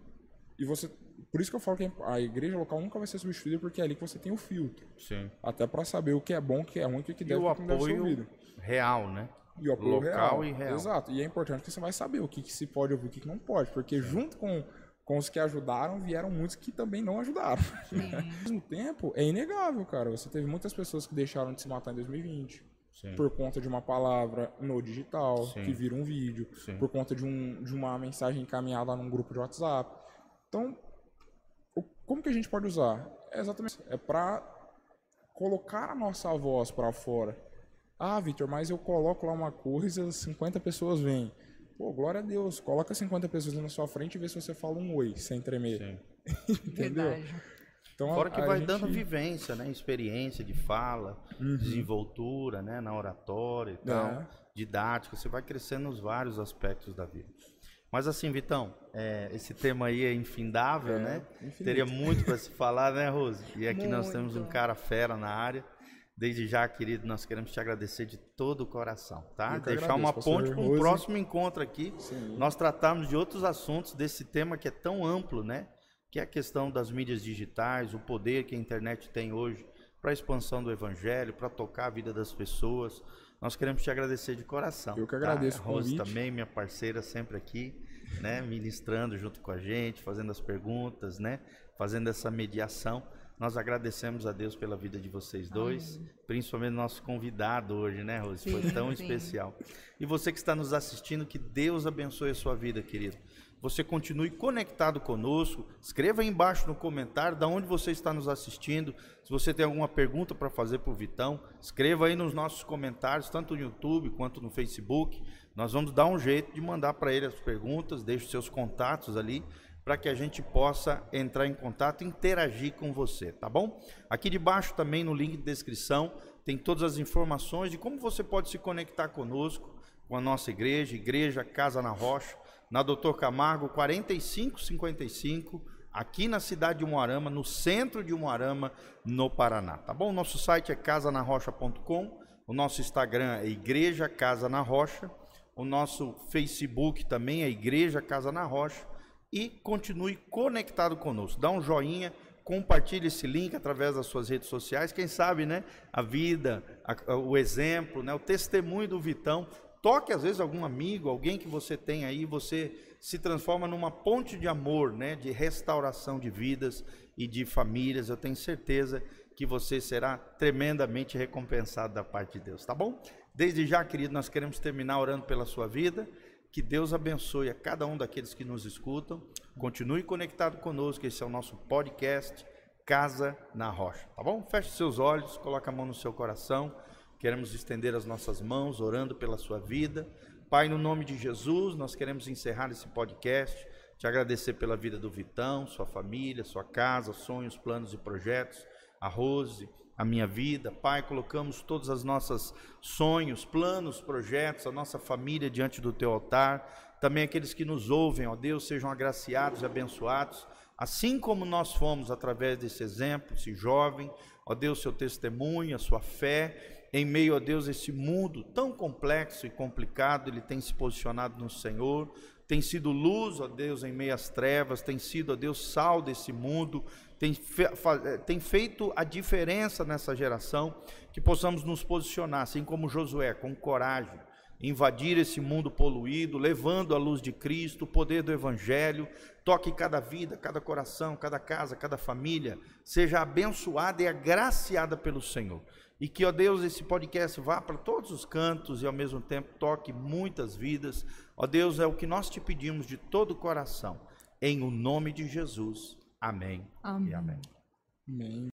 e você. Por isso que eu falo que a igreja local nunca vai ser substituída, porque é ali que você tem o filtro.
Sim.
Até para saber o que é bom, o que é ruim, o que, que
E
deve,
o
o que não deve ser
apoio
ouvido.
real, né?
E o apoio
Local
real.
e real.
Exato. E é importante que você vai saber o que, que se pode ouvir e o que, que não pode. Porque junto com, com os que ajudaram, vieram muitos que também não ajudaram. Ao mesmo tempo, é inegável, cara. Você teve muitas pessoas que deixaram de se matar em 2020.
Sim.
Por conta de uma palavra no digital,
Sim.
que vira um vídeo.
Sim.
Por conta de, um, de uma mensagem encaminhada num grupo de WhatsApp. Então, o- como que a gente pode usar? É exatamente isso. É pra colocar a nossa voz para fora. Ah, Vitor, mas eu coloco lá uma coisa, 50 pessoas vêm. Pô, glória a Deus, coloca 50 pessoas na sua frente e vê se você fala um oi, sem tremer.
Sim.
Entendeu?
Verdade.
Então,
Fora que vai
gente-
dando vivência, né? Experiência de fala,
Uhum.
desenvoltura, né? Na oratória e tal,
É.
didática. Você vai crescendo nos vários aspectos da vida. Mas assim, Vitão, é, esse tema aí é infindável,
É,
né?
infinito.
Teria muito para se falar, né, Rose? E aqui nós temos um
Muito.
cara fera na área. Desde já, querido, nós queremos te agradecer de todo o coração, tá? Deixar
agradeço,
uma ponte para um próximo encontro aqui.
Sim.
Nós tratarmos de outros assuntos desse tema que é tão amplo, né? Que é a questão das mídias digitais, o poder que a internet tem hoje para a expansão do evangelho, para tocar a vida das pessoas. Nós queremos te agradecer de coração.
Eu que
tá?
agradeço
A Rose
convite.
também, minha parceira, sempre aqui, né? Ministrando junto com a gente, fazendo as perguntas, né? Fazendo essa mediação. Nós agradecemos a Deus pela vida de vocês dois, principalmente nosso convidado hoje, né, Rose? Foi
Sim,
tão
sim.
especial. E você que está nos assistindo, que Deus abençoe a sua vida, querido. Você continue conectado conosco. Escreva aí embaixo no comentário de onde você está nos assistindo. Se você tem alguma pergunta para fazer para o Vitão, escreva aí nos nossos comentários, tanto no YouTube quanto no Facebook. Nós vamos dar um jeito de mandar para ele as perguntas, deixe seus contatos ali, para que a gente possa entrar em contato e interagir com você, tá bom? Aqui debaixo também no link de descrição tem todas as informações de como você pode se conectar conosco, com a nossa igreja, Igreja Casa na Rocha, na Doutor Camargo 4555, aqui na cidade de Umuarama, no centro de Umuarama, no Paraná, tá bom? Nosso site é casanarrocha.com, o nosso Instagram é Igreja Casa na Rocha, o nosso Facebook também é Igreja Casa na Rocha e continue conectado conosco. Dá um joinha, compartilhe esse link através das suas redes sociais. Quem sabe, né? A vida, a- a- o exemplo, né? O testemunho do Vitão. Toque às vezes algum amigo, alguém que você tem aí, você se transforma numa ponte de amor, né? De restauração de vidas e de famílias. Eu tenho certeza que você será tremendamente recompensado da parte de Deus, tá bom? Desde já, querido, nós queremos terminar orando pela sua vida. Que Deus abençoe a cada um daqueles que nos escutam. Continue conectado conosco, esse é o nosso podcast Casa na Rocha, tá bom? Feche seus olhos, coloque a mão no seu coração. Queremos estender as nossas mãos, orando pela sua vida. Pai, no nome de Jesus, nós queremos encerrar esse podcast. Te agradecer pela vida do Vitão, sua família, sua casa, sonhos, planos e projetos. A Rose, a minha vida. Pai, colocamos todos os nossos sonhos, planos, projetos, a nossa família diante do teu altar. Também aqueles que nos ouvem, ó Deus, sejam agraciados e abençoados, assim como nós fomos através desse exemplo, esse jovem, ó Deus, seu testemunho, a sua fé, em meio a Deus, esse mundo tão complexo e complicado, ele tem se posicionado no Senhor, tem sido luz, ó Deus, em meio às trevas, tem sido, ó Deus, sal desse mundo, tem, fe eh, tem feito a diferença nessa geração, que possamos nos posicionar, assim como Josué, com coragem, invadir esse mundo poluído, levando a luz de Cristo, o poder do Evangelho, toque cada vida, cada coração, cada casa, cada família, seja abençoada e agraciada pelo Senhor. E que, ó Deus, esse podcast vá para todos os cantos e ao mesmo tempo toque muitas vidas. Ó Deus, é o que nós te pedimos de todo o coração. Em o nome de Jesus. Amém.
Amém.
E amém.
Amém.